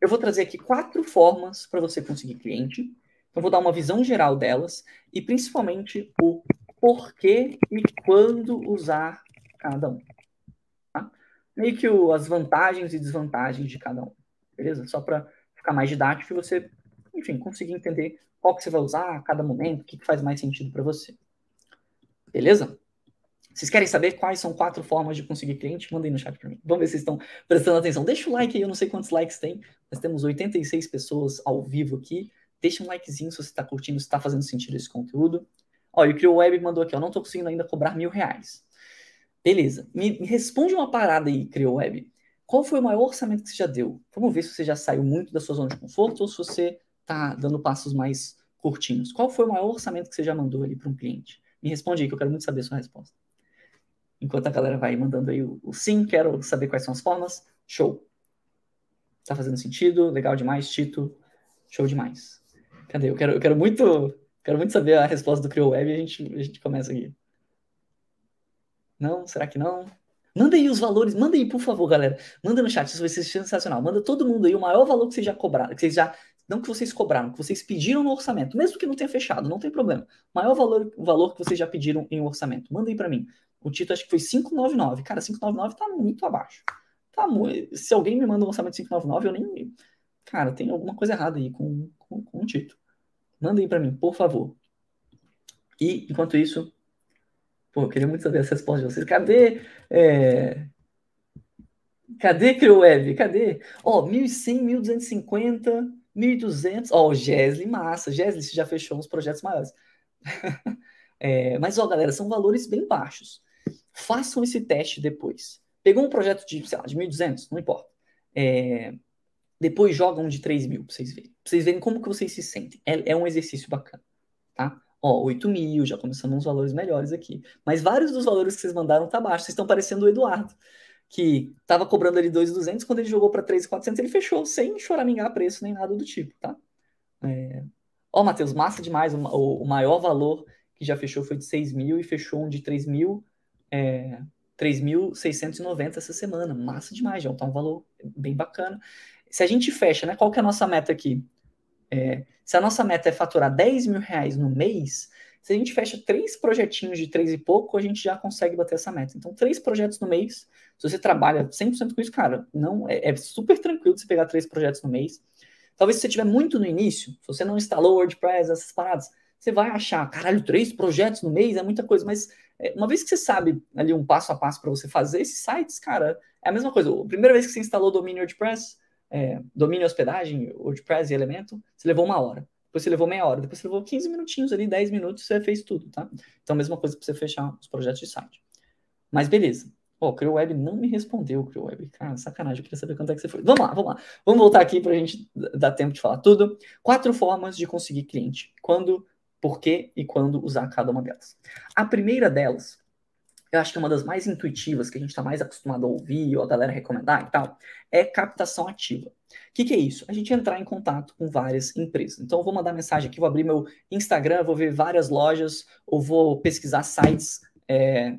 eu vou trazer aqui quatro formas para você conseguir cliente. Então, vou dar uma visão geral delas e principalmente o porquê e quando usar cada um. Tá? Meio que o, as vantagens e desvantagens de cada um. Beleza? Só para ficar mais didático e você, enfim, conseguir entender qual que você vai usar a cada momento, o que, que faz mais sentido para você. Beleza? Vocês querem saber quais são quatro formas de conseguir cliente? Mandem no chat para mim. Vamos ver se vocês estão prestando atenção. Deixa o like aí, eu não sei quantos likes tem. Nós temos 86 pessoas ao vivo aqui. Deixa um likezinho se você está curtindo, se está fazendo sentido esse conteúdo. E o Crio Web mandou aqui, ó, não estou conseguindo ainda cobrar mil reais. Beleza. Me, me responde uma parada aí, Crio Web. Qual foi o maior orçamento que você já deu? Vamos ver se você já saiu muito da sua zona de conforto ou se você está dando passos mais curtinhos. Qual foi o maior orçamento que você já mandou ali para um cliente? Me responde aí, que eu quero muito saber a sua resposta. Enquanto a galera vai mandando aí o, o sim, quero saber quais são as formas. Show. Tá fazendo sentido? Legal demais, Tito. Show demais. Cadê? Eu quero, eu quero muito, quero muito saber a resposta do CrioWeb e a gente, a gente começa aqui. Não? Será que não? Manda aí os valores, manda aí, por favor, galera. Manda no chat, isso vai ser sensacional. Manda todo mundo aí o maior valor que vocês já cobraram, que vocês já. Não que vocês cobraram, que vocês pediram no orçamento, mesmo que não tenha fechado, não tem problema. Maior valor, o valor que vocês já pediram em orçamento. Manda aí para mim. O título acho que foi 599. Cara, 599 tá muito abaixo. Tá muito... Se alguém me manda um orçamento de 599, eu nem. Cara, tem alguma coisa errada aí com, com, com o título. Manda aí para mim, por favor. E, enquanto isso, pô, eu queria muito saber as respostas de vocês. Cadê. É... Cadê CrewWeb? Cadê? Ó, oh, 1.100, 1.250, 1.200. Ó, oh, Gesli, massa. Gesli, você já fechou uns projetos maiores. é, mas, ó, galera, são valores bem baixos. Façam esse teste depois. Pegou um projeto de, sei lá, de 1.200, não importa. É, depois joga um de 3 mil pra vocês verem. Pra vocês verem como que vocês se sentem. É, é um exercício bacana, tá? Ó, 8 mil, já começando uns valores melhores aqui. Mas vários dos valores que vocês mandaram tá baixo. Vocês estão parecendo o Eduardo, que tava cobrando ali 2,200, quando ele jogou para 3,400, ele fechou sem choramingar preço nem nada do tipo, tá? É... Ó, Matheus, massa demais. O, o, o, maior valor que já fechou foi de 6 mil e fechou um de 3 mil, é... 3.690 essa semana. Massa demais, já tá um valor bem bacana. Se a gente fecha, né? Qual que é a nossa meta aqui? É, se a nossa meta é faturar 10 mil reais no mês, se a gente fecha três projetinhos de três e pouco, a gente já consegue bater essa meta. Então, três projetos no mês, se você trabalha 100% com isso, cara, não é, é, super tranquilo você pegar três projetos no mês. Talvez se você tiver muito no início, se você não instalou WordPress, essas paradas, você vai achar, caralho, três projetos no mês é muita coisa, mas é, uma vez que você sabe ali um passo a passo para você fazer esses sites, cara, é a mesma coisa. A primeira vez que você instalou domínio WordPress, é, domínio hospedagem, WordPress e Elemento, você levou uma hora. Depois você levou meia hora. Depois você levou 15 minutinhos ali, 10 minutos, você fez tudo, tá? Então, mesma coisa para você fechar os projetos de site. Mas beleza. Ó, oh, o CrewWeb não me respondeu, CrewWeb. Cara, sacanagem, eu queria saber quanto é que você foi. Vamos lá, vamos lá. Vamos voltar aqui para a gente dar tempo de falar tudo. Quatro formas de conseguir cliente. Quando, por quê e quando usar cada uma delas. A primeira delas eu acho que é uma das mais intuitivas, que a gente está mais acostumado a ouvir, ou a galera recomendar e tal, é captação ativa. O que, que, é isso? A gente entrar em contato com várias empresas. Então, eu vou mandar mensagem aqui, vou abrir meu Instagram, vou ver várias lojas, ou vou pesquisar sites é,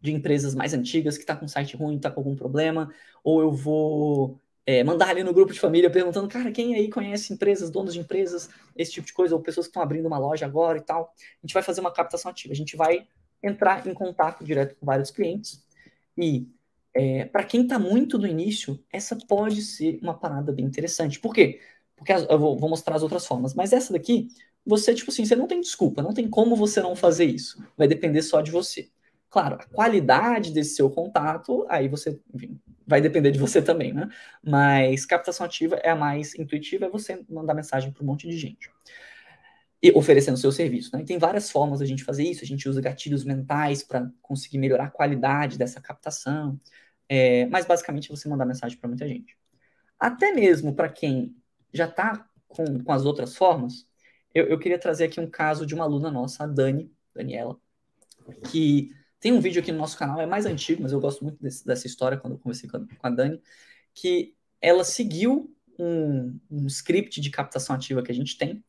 de empresas mais antigas que está com site ruim, está com algum problema, ou eu vou é, mandar ali no grupo de família perguntando, cara, quem aí conhece empresas, donos de empresas, esse tipo de coisa, ou pessoas que estão abrindo uma loja agora e tal. A gente vai fazer uma captação ativa. A gente vai entrar em contato direto com vários clientes. E é, para quem está muito no início, essa pode ser uma parada bem interessante. Por quê? Porque eu vou, vou, mostrar as outras formas. Mas essa daqui, você, tipo assim, você não tem desculpa, não tem como você não fazer isso. Vai depender só de você. Claro, a qualidade desse seu contato, aí você, enfim, vai depender de você também, né? Mas captação ativa é a mais intuitiva, é você mandar mensagem para um monte de gente e oferecendo seu serviço. Né? E tem várias formas a gente fazer isso. A gente usa gatilhos mentais para conseguir melhorar a qualidade dessa captação. É, mas basicamente você mandar mensagem para muita gente. Até mesmo para quem já está com, com as outras formas, eu, eu, queria trazer aqui um caso de uma aluna nossa, a Dani, Daniela, que tem um vídeo aqui no nosso canal, é mais antigo, mas eu gosto muito desse, dessa história quando eu conversei com a, Dani, que ela seguiu um, um script de captação ativa que a gente tem,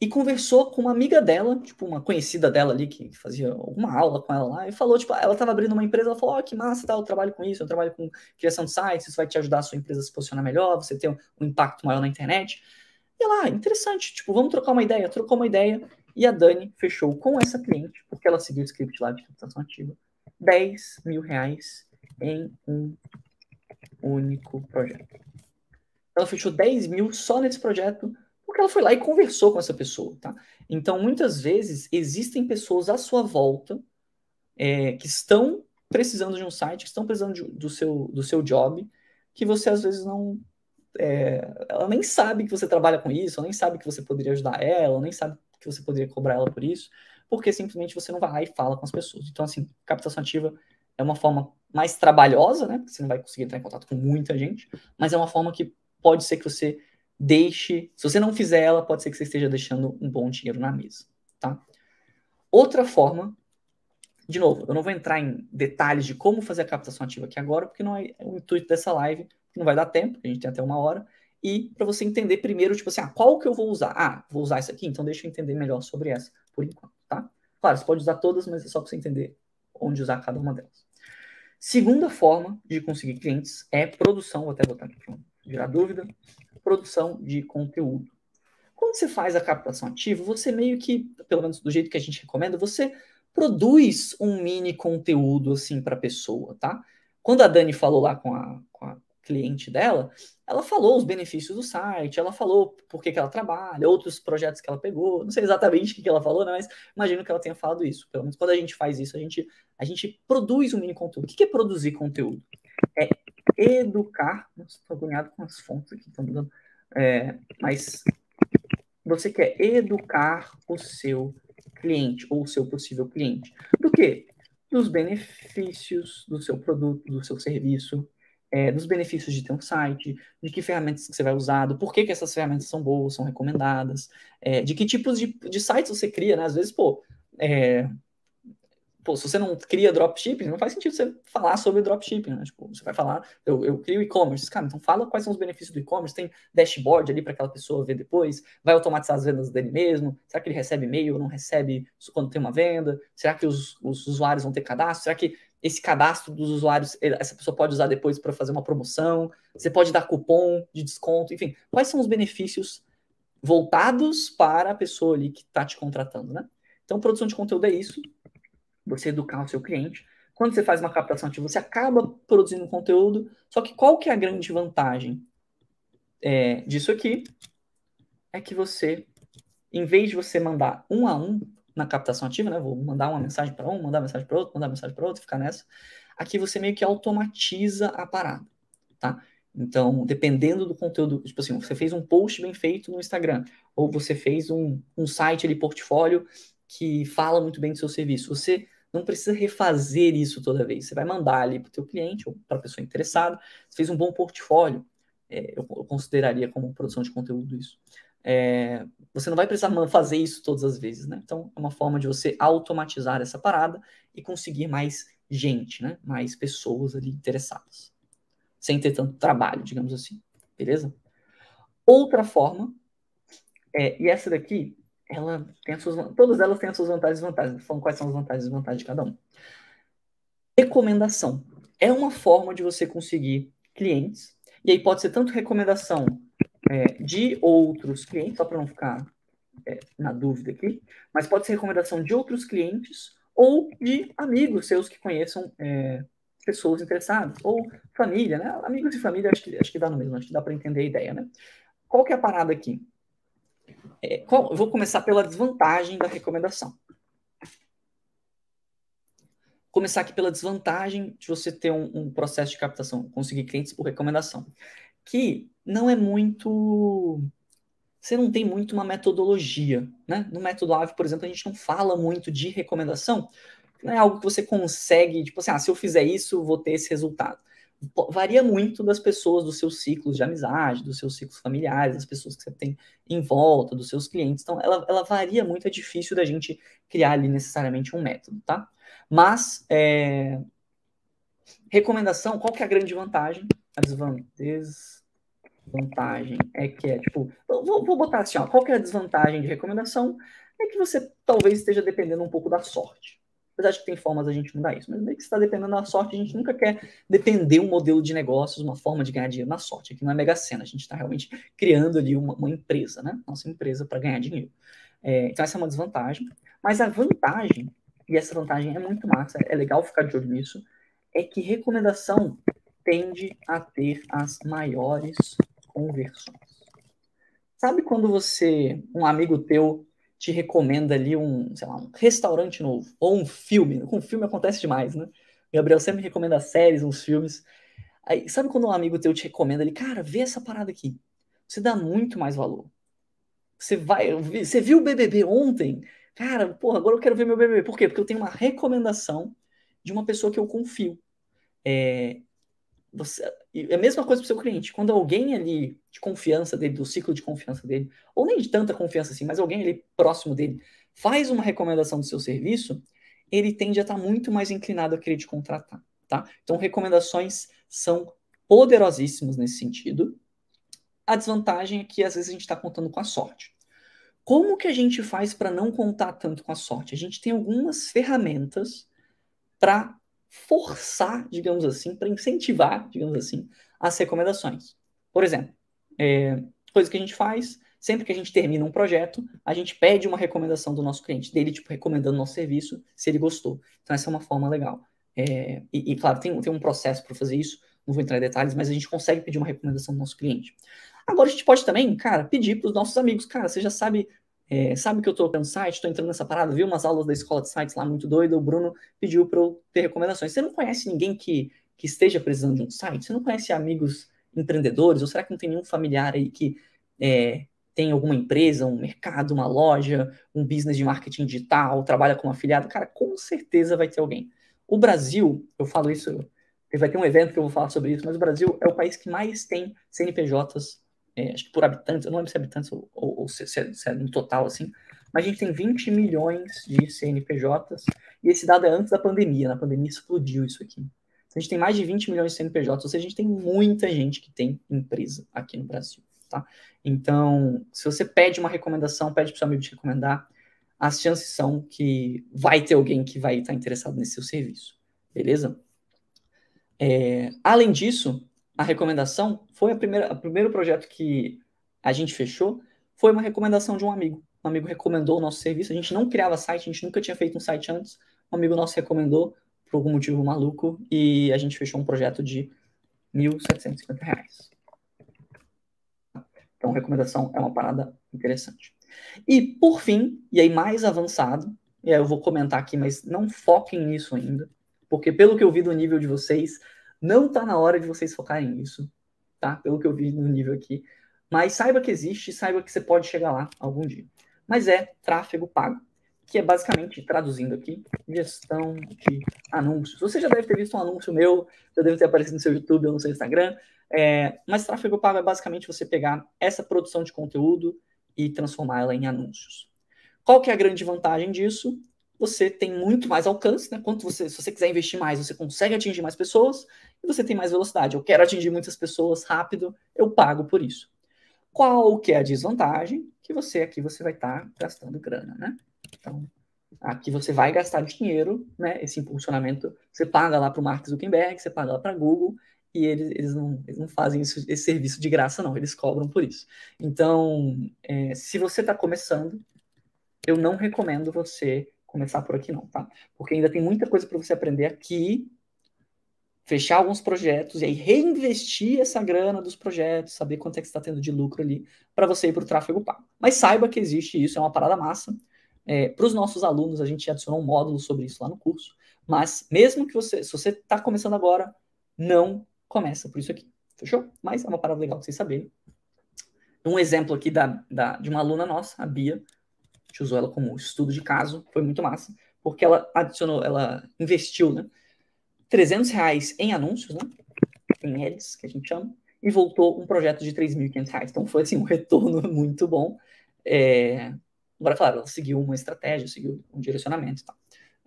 e conversou com uma amiga dela, tipo, uma conhecida dela ali, que fazia alguma aula com ela lá, e falou, tipo, ela estava abrindo uma empresa, ela falou, ó, oh, que massa, tá, eu trabalho com isso, eu trabalho com criação de sites, isso vai te ajudar a sua empresa a se posicionar melhor, você ter um, um impacto maior na internet. E ela, ah, interessante, tipo, vamos trocar uma ideia, trocou uma ideia, e a Dani fechou com essa cliente, porque ela seguiu o script lá de captação ativa, 10 mil reais em um único projeto. Ela fechou 10 mil só nesse projeto, porque ela foi lá e conversou com essa pessoa, tá? Então, muitas vezes, existem pessoas à sua volta é, que estão precisando de um site, que estão precisando de, do, seu, do seu job, que você às vezes não. É, ela nem sabe que você trabalha com isso, ela nem sabe que você poderia ajudar ela, nem sabe que você poderia cobrar ela por isso, porque simplesmente você não vai lá e fala com as pessoas. Então, assim, captação ativa é uma forma mais trabalhosa, né? Porque você não vai conseguir entrar em contato com muita gente, mas é uma forma que pode ser que você deixe. Se você não fizer ela, pode ser que você esteja deixando um bom dinheiro na mesa, tá? Outra forma, de novo, eu não vou entrar em detalhes de como fazer a captação ativa aqui agora, porque não é o intuito dessa live, não vai dar tempo, a gente tem até uma hora. E para você entender primeiro, tipo assim, ah, qual que eu vou usar? Ah, vou usar isso aqui, então deixa eu entender melhor sobre essa, por enquanto, tá? Claro, você pode usar todas, mas é só para você entender onde usar cada uma delas. Segunda forma de conseguir clientes é produção, vou até botar aqui virar dúvida, produção de conteúdo. Quando você faz a captação ativa, você meio que, pelo menos do jeito que a gente recomenda, você produz um mini conteúdo assim para a pessoa, tá? Quando a Dani falou lá com a, com a cliente dela, ela falou os benefícios do site, ela falou por que, que ela trabalha, outros projetos que ela pegou, não sei exatamente o que, que ela falou, né, mas imagino que ela tenha falado isso. Pelo menos quando a gente faz isso, a gente, a gente produz um mini conteúdo. O que, que é produzir conteúdo? É educar. Agoniado com as fontes aqui, estão mudando. É, mas você quer educar o seu cliente ou o seu possível cliente. Do que? Dos benefícios do seu produto, do seu serviço, é, dos benefícios de ter um site, de que ferramentas que você vai usar, do porquê que essas ferramentas são boas, são recomendadas, é, de que tipos de, de sites você cria, né? Às vezes, pô, é, pô, se você não cria dropshipping, não faz sentido você falar sobre dropshipping, né? Tipo, você vai falar, eu, eu crio e-commerce, cara, então fala quais são os benefícios do e-commerce, tem dashboard ali para aquela pessoa ver depois, vai automatizar as vendas dele mesmo, será que ele recebe e-mail ou não recebe quando tem uma venda? Será que os, os usuários vão ter cadastro? Será que esse cadastro dos usuários, essa pessoa pode usar depois para fazer uma promoção, você pode dar cupom de desconto, enfim, quais são os benefícios voltados para a pessoa ali que está te contratando, né? Então, produção de conteúdo é isso, você educar o seu cliente. Quando você faz uma captação ativa, você acaba produzindo conteúdo, só que qual que é a grande vantagem é, disso aqui? É que você, em vez de você mandar um a um, na captação ativa, né? Vou mandar uma mensagem para um, mandar mensagem para outro, mandar mensagem para outro, ficar nessa. Aqui você meio que automatiza a parada, tá? Então, dependendo do conteúdo, tipo assim, você fez um post bem feito no Instagram, ou você fez um, um site ali, portfólio, que fala muito bem do seu serviço. Você não precisa refazer isso toda vez. Você vai mandar ali para o teu cliente ou para a pessoa interessada. Você fez um bom portfólio. É, eu, eu, consideraria como produção de conteúdo isso. É, você não vai precisar fazer isso todas as vezes, né? Então, é uma forma de você automatizar essa parada e conseguir mais gente, né? Mais pessoas ali interessadas. Sem ter tanto trabalho, digamos assim. Beleza? Outra forma, é, e essa daqui, ela tem as suas, todas elas têm as suas vantagens e. Falando quais são as vantagens e desvantagens de cada um. Recomendação. É uma forma de você conseguir clientes. E aí pode ser tanto recomendação é, de outros clientes, só para não ficar é, na dúvida aqui, mas pode ser recomendação de outros clientes ou de amigos seus que conheçam é, pessoas interessadas, ou família, né? Amigos e família, acho que, acho que dá no mesmo, acho que dá para entender a ideia, né? Qual que é a parada aqui? É, qual, vou começar pela desvantagem da recomendação. Começar aqui pela desvantagem de você ter um, um processo de captação, conseguir clientes por recomendação que não é muito. Você não tem muito uma metodologia. Né? No método AVE, por exemplo, a gente não fala muito de recomendação. Não é algo que você consegue, tipo assim, ah, se eu fizer isso, vou ter esse resultado. Varia muito das pessoas, dos seus ciclos de amizade, dos seus ciclos familiares, das pessoas que você tem em volta, dos seus clientes. Então, ela, ela varia muito, é difícil da gente criar ali necessariamente um método, tá? Mas, é... recomendação, qual que é a grande vantagem? A desvantagem vantagem é que é, tipo, vou, vou botar assim, ó, qual que é a desvantagem de recomendação? É que você talvez esteja dependendo um pouco da sorte. Apesar de que tem formas da gente mudar isso, mas meio que está dependendo da sorte, a gente nunca quer depender um modelo de negócios, uma forma de ganhar dinheiro na sorte. Aqui não é mega cena, a gente está realmente criando ali uma, uma, empresa, né? Nossa empresa para ganhar dinheiro. É, então essa é uma desvantagem. Mas a vantagem, e essa vantagem é muito massa, é legal ficar de olho nisso, é que recomendação tende a ter as maiores conversões. Sabe quando você, um amigo teu, te recomenda ali um, sei lá, um restaurante novo, ou um filme? Com filme acontece demais, né? Gabriel sempre me recomenda séries, uns filmes. Aí, sabe quando um amigo teu te recomenda ali, cara, vê essa parada aqui. Você dá muito mais valor. Você vai, você viu o BBB ontem? Cara, porra, agora eu quero ver meu BBB. Por quê? Porque eu tenho uma recomendação de uma pessoa que eu confio. É, você, é a mesma coisa para o seu cliente. Quando alguém ali de confiança dele, do ciclo de confiança dele, ou nem de tanta confiança assim, mas alguém ali próximo dele, faz uma recomendação do seu serviço, ele tende a estar muito mais inclinado a querer te contratar, tá? Então, recomendações são poderosíssimas nesse sentido. A desvantagem é que às vezes a gente está contando com a sorte. Como que a gente faz para não contar tanto com a sorte? A gente tem algumas ferramentas para forçar, digamos assim, para incentivar, digamos assim, as recomendações. Por exemplo, é, coisa que a gente faz, sempre que a gente termina um projeto, a gente pede uma recomendação do nosso cliente, dele, tipo, recomendando nosso serviço, se ele gostou. Então, essa é uma forma legal. É, e, e, claro, tem, tem um processo para fazer isso, não vou entrar em detalhes, mas a gente consegue pedir uma recomendação do nosso cliente. Agora, a gente pode também, cara, pedir para os nossos amigos, cara, você já sabe é, sabe que eu estou no site, estou entrando nessa parada, vi umas aulas da escola de sites lá muito doida, o Bruno pediu para eu ter recomendações. Você não conhece ninguém que, que esteja precisando de um site? Você não conhece amigos empreendedores? Ou será que não tem nenhum familiar aí que é, tem alguma empresa, um mercado, uma loja, um business de marketing digital, trabalha como afiliado? Cara, com certeza vai ter alguém. O Brasil, eu falo isso, vai ter um evento que eu vou falar sobre isso, mas o Brasil é o país que mais tem CNPJs é, acho que por habitantes, eu não lembro se é habitantes ou, ou, ou se, se, é, se, é, no total, assim, mas a gente tem 20 milhões de CNPJs, e esse dado é antes da pandemia, na pandemia explodiu isso aqui. A gente tem mais de 20 milhões de CNPJs, ou seja, a gente tem muita gente que tem empresa aqui no Brasil, tá? Então, se você pede uma recomendação, pede para o seu amigo te recomendar, as chances são que vai ter alguém que vai estar interessado nesse seu serviço, beleza? É, além disso, a recomendação foi a primeira, o primeiro projeto que a gente fechou, foi uma recomendação de um amigo. Um amigo recomendou o nosso serviço. A gente não criava site, a gente nunca tinha feito um site antes. Um amigo nosso recomendou por algum motivo maluco e a gente fechou um projeto de R$ 1.750. Então, recomendação é uma parada interessante. E, por fim, e aí mais avançado, e aí eu vou comentar aqui, mas não foquem nisso ainda, porque pelo que eu vi do nível de vocês, não está na hora de vocês focarem nisso, tá? Pelo que eu vi no nível aqui. Mas saiba que existe, saiba que você pode chegar lá algum dia. Mas é tráfego pago, que é basicamente, traduzindo aqui, gestão de anúncios. Você já deve ter visto um anúncio meu, já deve ter aparecido no seu YouTube ou no seu Instagram. É, mas tráfego pago é basicamente você pegar essa produção de conteúdo e transformá-la em anúncios. Qual que é a grande vantagem disso? Você tem muito mais alcance, né? Quanto você, se você quiser investir mais, você consegue atingir mais pessoas e você tem mais velocidade. Eu quero atingir muitas pessoas rápido, eu pago por isso. Qual que é a desvantagem? Que você aqui você vai estar tá gastando grana, né? Então, aqui você vai gastar dinheiro, né? Esse impulsionamento, você paga lá para o Mark Zuckerberg, você paga lá para Google e eles, eles, não, eles não fazem isso, esse serviço de graça, não, eles cobram por isso. Então, é, se você está começando, eu não recomendo você começar por aqui não, tá? Porque ainda tem muita coisa para você aprender aqui, fechar alguns projetos e aí reinvestir essa grana dos projetos, saber quanto é que está tendo de lucro ali para você ir para o tráfego pago. Mas saiba que existe isso, é uma parada massa. É, para os nossos alunos, a gente adicionou um módulo sobre isso lá no curso. Mas mesmo que você, se você está começando agora, não começa por isso aqui. Fechou? Mas é uma parada legal para vocês saberem. Um exemplo aqui da, da, de uma aluna nossa, a Bia, gente usou ela como estudo de caso, foi muito massa, porque ela adicionou, ela investiu, né, 300 reais em anúncios, né, em ads, que a gente chama, e voltou um projeto de 3.500 reais. Então foi, assim, um retorno muito bom. É... Agora, claro, ela seguiu uma estratégia, seguiu um direcionamento e tal.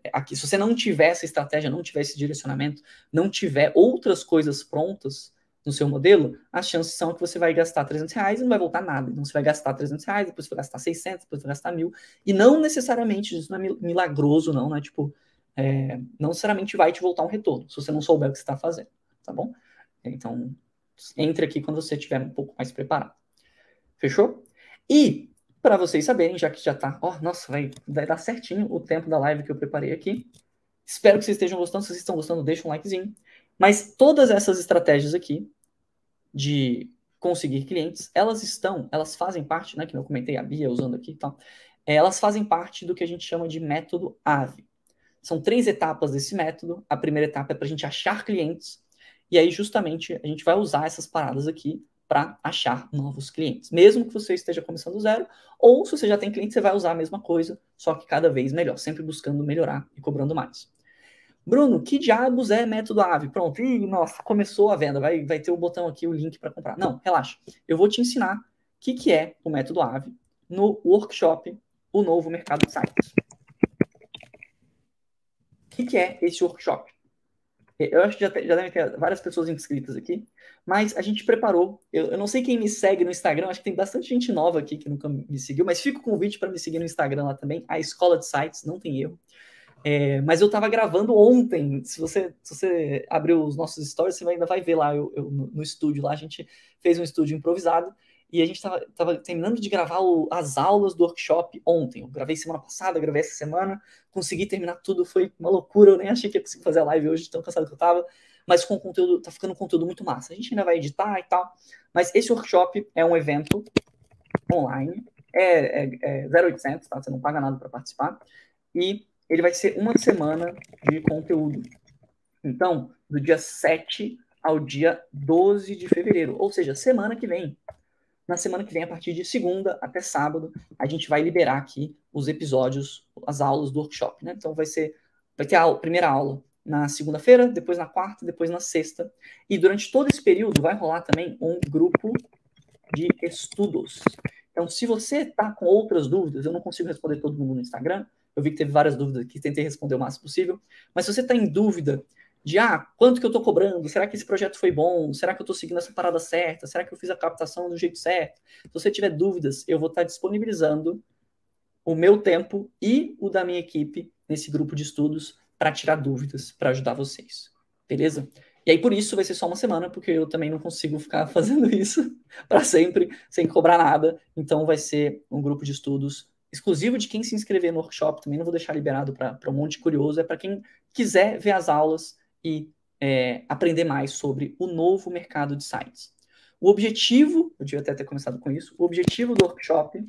É, aqui, se você não tiver essa estratégia, não tiver esse direcionamento, não tiver outras coisas prontas, no seu modelo, as chances são que você vai gastar 300 reais e não vai voltar nada. Então, você vai gastar 300 reais, depois você vai gastar 600, depois você vai gastar mil. E não necessariamente, isso não é milagroso, não, né? Tipo, é, não necessariamente vai te voltar um retorno, se você não souber o que você está fazendo, tá bom? Então, entre aqui quando você estiver um pouco mais preparado. Fechou? E, para vocês saberem, já que já tá, ó, oh, nossa, vai, vai dar certinho o tempo da live que eu preparei aqui. Espero que vocês estejam gostando. Se vocês estão gostando, deixa um likezinho. Mas todas essas estratégias aqui de conseguir clientes, elas estão, elas fazem parte, né, que eu comentei a Bia usando aqui e tal, é, elas fazem parte do que a gente chama de método AVE. São três etapas desse método. A primeira etapa é para a gente achar clientes, e aí justamente a gente vai usar essas paradas aqui para achar novos clientes. Mesmo que você esteja começando do zero, ou se você já tem cliente, você vai usar a mesma coisa, só que cada vez melhor, sempre buscando melhorar e cobrando mais. Bruno, que diabos é método AVE? Pronto, e nossa, começou a venda, vai, vai ter o botão aqui, o link para comprar. Não, relaxa. Eu vou te ensinar o que, que é o método AVE no workshop O Novo Mercado de Sites. O que, que é esse workshop? Eu acho que já, já devem ter várias pessoas inscritas aqui, mas a gente preparou. Eu, eu, não sei quem me segue no Instagram, acho que tem bastante gente nova aqui que nunca me seguiu, mas fica o convite para me seguir no Instagram lá também, a Escola de Sites, não tem erro. É, mas eu estava gravando ontem. Se você, se você abrir os nossos stories, você ainda vai ver lá eu, eu no, estúdio. Lá a gente fez um estúdio improvisado e a gente estava terminando de gravar o, as aulas do workshop ontem. Eu gravei semana passada, gravei essa semana, consegui terminar tudo. Foi uma loucura. Eu nem achei que ia conseguir fazer a live hoje, tão cansado que eu estava. Mas com conteúdo, tá ficando um conteúdo muito massa. A gente ainda vai editar e tal. Mas esse workshop é um evento online. É, é, é 0800, tá? Você não paga nada para participar. E ele vai ser uma semana de conteúdo. Então, do dia 7 ao dia 12 de fevereiro, ou seja, semana que vem. Na semana que vem, a partir de segunda até sábado, a gente vai liberar aqui os episódios, as aulas do workshop, né? Então vai ser, vai ter a primeira aula na segunda-feira, depois na quarta, depois na sexta. E durante todo esse período vai rolar também um grupo de estudos. Então, se você está com outras dúvidas, eu não consigo responder todo mundo no Instagram, eu vi que teve várias dúvidas aqui, tentei responder o máximo possível. Mas se você está em dúvida de, ah, quanto que eu estou cobrando? Será que esse projeto foi bom? Será que eu estou seguindo essa parada certa? Será que eu fiz a captação do jeito certo? Se você tiver dúvidas, eu vou estar tá disponibilizando o meu tempo e o da minha equipe nesse grupo de estudos para tirar dúvidas, para ajudar vocês. Beleza? E aí, por isso, vai ser só uma semana, porque eu também não consigo ficar fazendo isso para sempre, sem cobrar nada. Então, vai ser um grupo de estudos exclusivo de quem se inscrever no workshop, também não vou deixar liberado para um monte de curioso, é para quem quiser ver as aulas e é, aprender mais sobre o novo mercado de sites. O objetivo, eu devia até ter começado com isso, o objetivo do workshop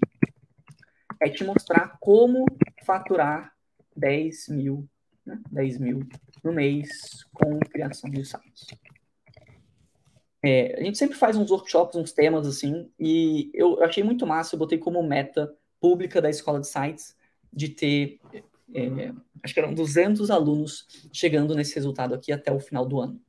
é te mostrar como faturar 10 mil, né, 10 mil no mês com criação de sites. É, a gente sempre faz uns workshops, uns temas assim, e eu achei muito massa, eu botei como meta pública da escola de sites de ter, é, acho que eram 200 alunos chegando nesse resultado aqui até o final do ano.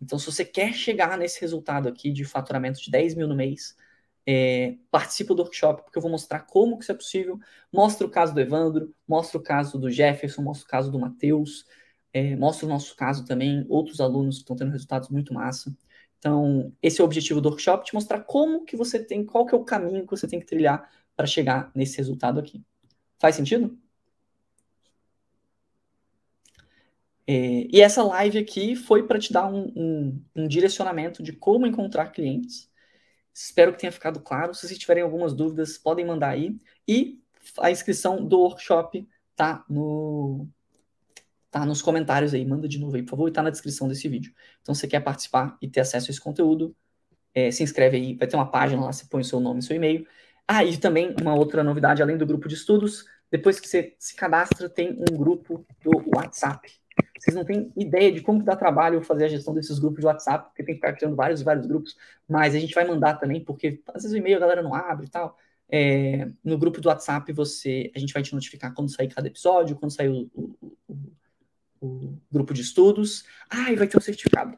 Então, se você quer chegar nesse resultado aqui de faturamento de 10 mil no mês, é, participa do workshop, porque eu vou mostrar como que isso é possível. Mostra o caso do Evandro, mostra o caso do Jefferson, mostra o caso do Matheus, é, mostra o nosso caso também, outros alunos que estão tendo resultados muito massa. Então, esse é o objetivo do workshop, te mostrar como que você tem, qual que é o caminho que você tem que trilhar para chegar nesse resultado aqui. Faz sentido? É, e essa live aqui foi para te dar um, um, um, direcionamento de como encontrar clientes. Espero que tenha ficado claro. Se vocês tiverem algumas dúvidas, podem mandar aí. E a inscrição do workshop tá no tá nos comentários aí. Manda de novo aí, por favor, e tá na descrição desse vídeo. Então, se você quer participar e ter acesso a esse conteúdo, é, se inscreve aí. Vai ter uma página lá, você põe o seu nome e seu e-mail. Ah, e também uma outra novidade, além do grupo de estudos, depois que você se cadastra, tem um grupo do WhatsApp. Vocês não têm ideia de como dá trabalho fazer a gestão desses grupos de WhatsApp, porque tem que ficar criando vários vários grupos, mas a gente vai mandar também, porque às vezes o e-mail a galera não abre e tal. É, no grupo do WhatsApp, você, a gente vai te notificar quando sair cada episódio, quando sair o, o, o, o grupo de estudos. Ah, e vai ter um certificado.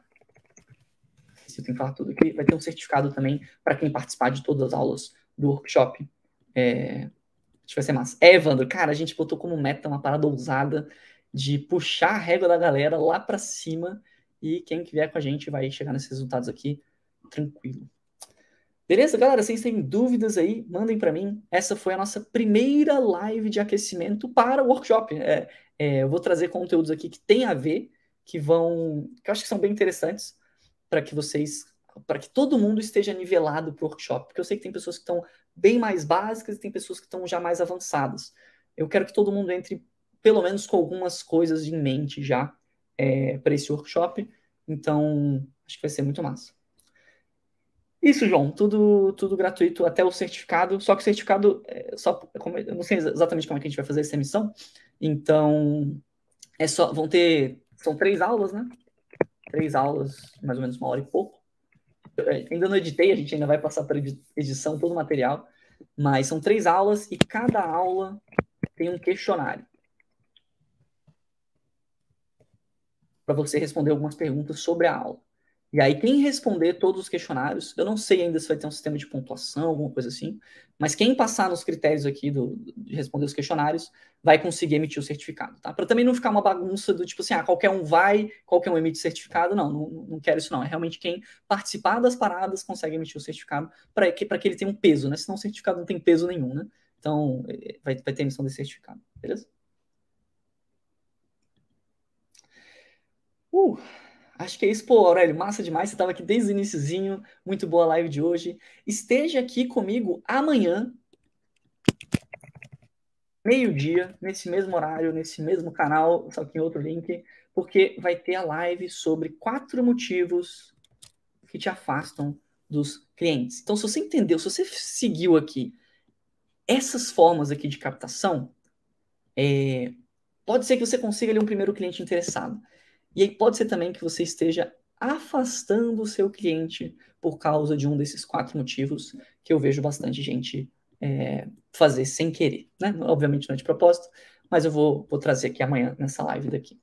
Se eu tenho que falar tudo aqui, vai ter um certificado também para quem participar de todas as aulas do workshop. É, acho que vai ser massa. É, Evandro, cara, a gente botou como meta uma parada ousada de puxar a régua da galera lá para cima e quem vier com a gente vai chegar nesses resultados aqui tranquilo. Beleza, galera? Vocês têm dúvidas aí? Mandem para mim. Essa foi a nossa primeira live de aquecimento para o workshop. É, é, eu vou trazer conteúdos aqui que tem a ver, que vão, que eu acho que são bem interessantes para que vocês para que todo mundo esteja nivelado para o workshop, porque eu sei que tem pessoas que estão bem mais básicas e tem pessoas que estão já mais avançadas. Eu quero que todo mundo entre, pelo menos, com algumas coisas em mente já é, para esse workshop. Então, acho que vai ser muito massa. Isso, João, tudo, tudo gratuito, até o certificado. Só que o certificado, é só, eu não sei exatamente como é que a gente vai fazer essa emissão. Então, é só, vão ter, são três aulas, né? Três aulas, mais ou menos uma hora e pouco. Ainda não editei, a gente ainda vai passar para edição todo o material, mas são três aulas e cada aula tem um questionário. para você responder algumas perguntas sobre a aula. E aí, quem responder todos os questionários, eu não sei ainda se vai ter um sistema de pontuação, alguma coisa assim, mas quem passar nos critérios aqui do, de responder os questionários vai conseguir emitir o certificado, tá? Para também não ficar uma bagunça do tipo assim, ah, qualquer um vai, qualquer um emite certificado. Não, não, não quero isso não. É realmente quem participar das paradas consegue emitir o certificado para que, que ele tenha um peso, né? Senão o certificado não tem peso nenhum, né? Então, é, vai, vai ter emissão desse certificado, beleza? Uh, Acho que é isso, pô, Aurélio, massa demais. Você estava aqui desde o iníciozinho. Muito boa live de hoje. Esteja aqui comigo amanhã, meio-dia, nesse mesmo horário, nesse mesmo canal, só que em outro link, porque vai ter a live sobre quatro motivos que te afastam dos clientes. Então, se você entendeu, se você seguiu aqui essas formas aqui de captação, é, pode ser que você consiga ali um primeiro cliente interessado. E aí pode ser também que você esteja afastando o seu cliente por causa de um desses quatro motivos que eu vejo bastante gente é, fazer sem querer. Né? Obviamente não é de propósito, mas eu vou, vou trazer aqui amanhã nessa live daqui.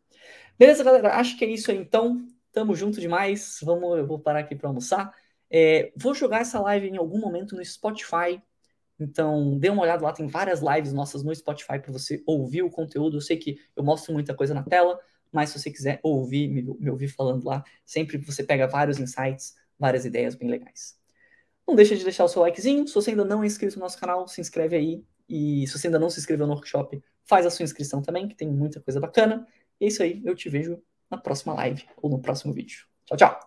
Beleza, galera? Acho que é isso aí então. Tamo junto demais. Vamos, eu vou parar aqui para almoçar. É, vou jogar essa live em algum momento no Spotify. Então, dê uma olhada lá, tem várias lives nossas no Spotify para você ouvir o conteúdo. Eu sei que eu mostro muita coisa na tela, mas se você quiser ouvir, me, me ouvir falando lá, sempre você pega vários insights, várias ideias bem legais. Não deixa de deixar o seu likezinho. Se você ainda não é inscrito no nosso canal, se inscreve aí. E se você ainda não se inscreveu no workshop, faz a sua inscrição também, que tem muita coisa bacana. E é isso aí, eu te vejo na próxima live ou no próximo vídeo. Tchau, tchau!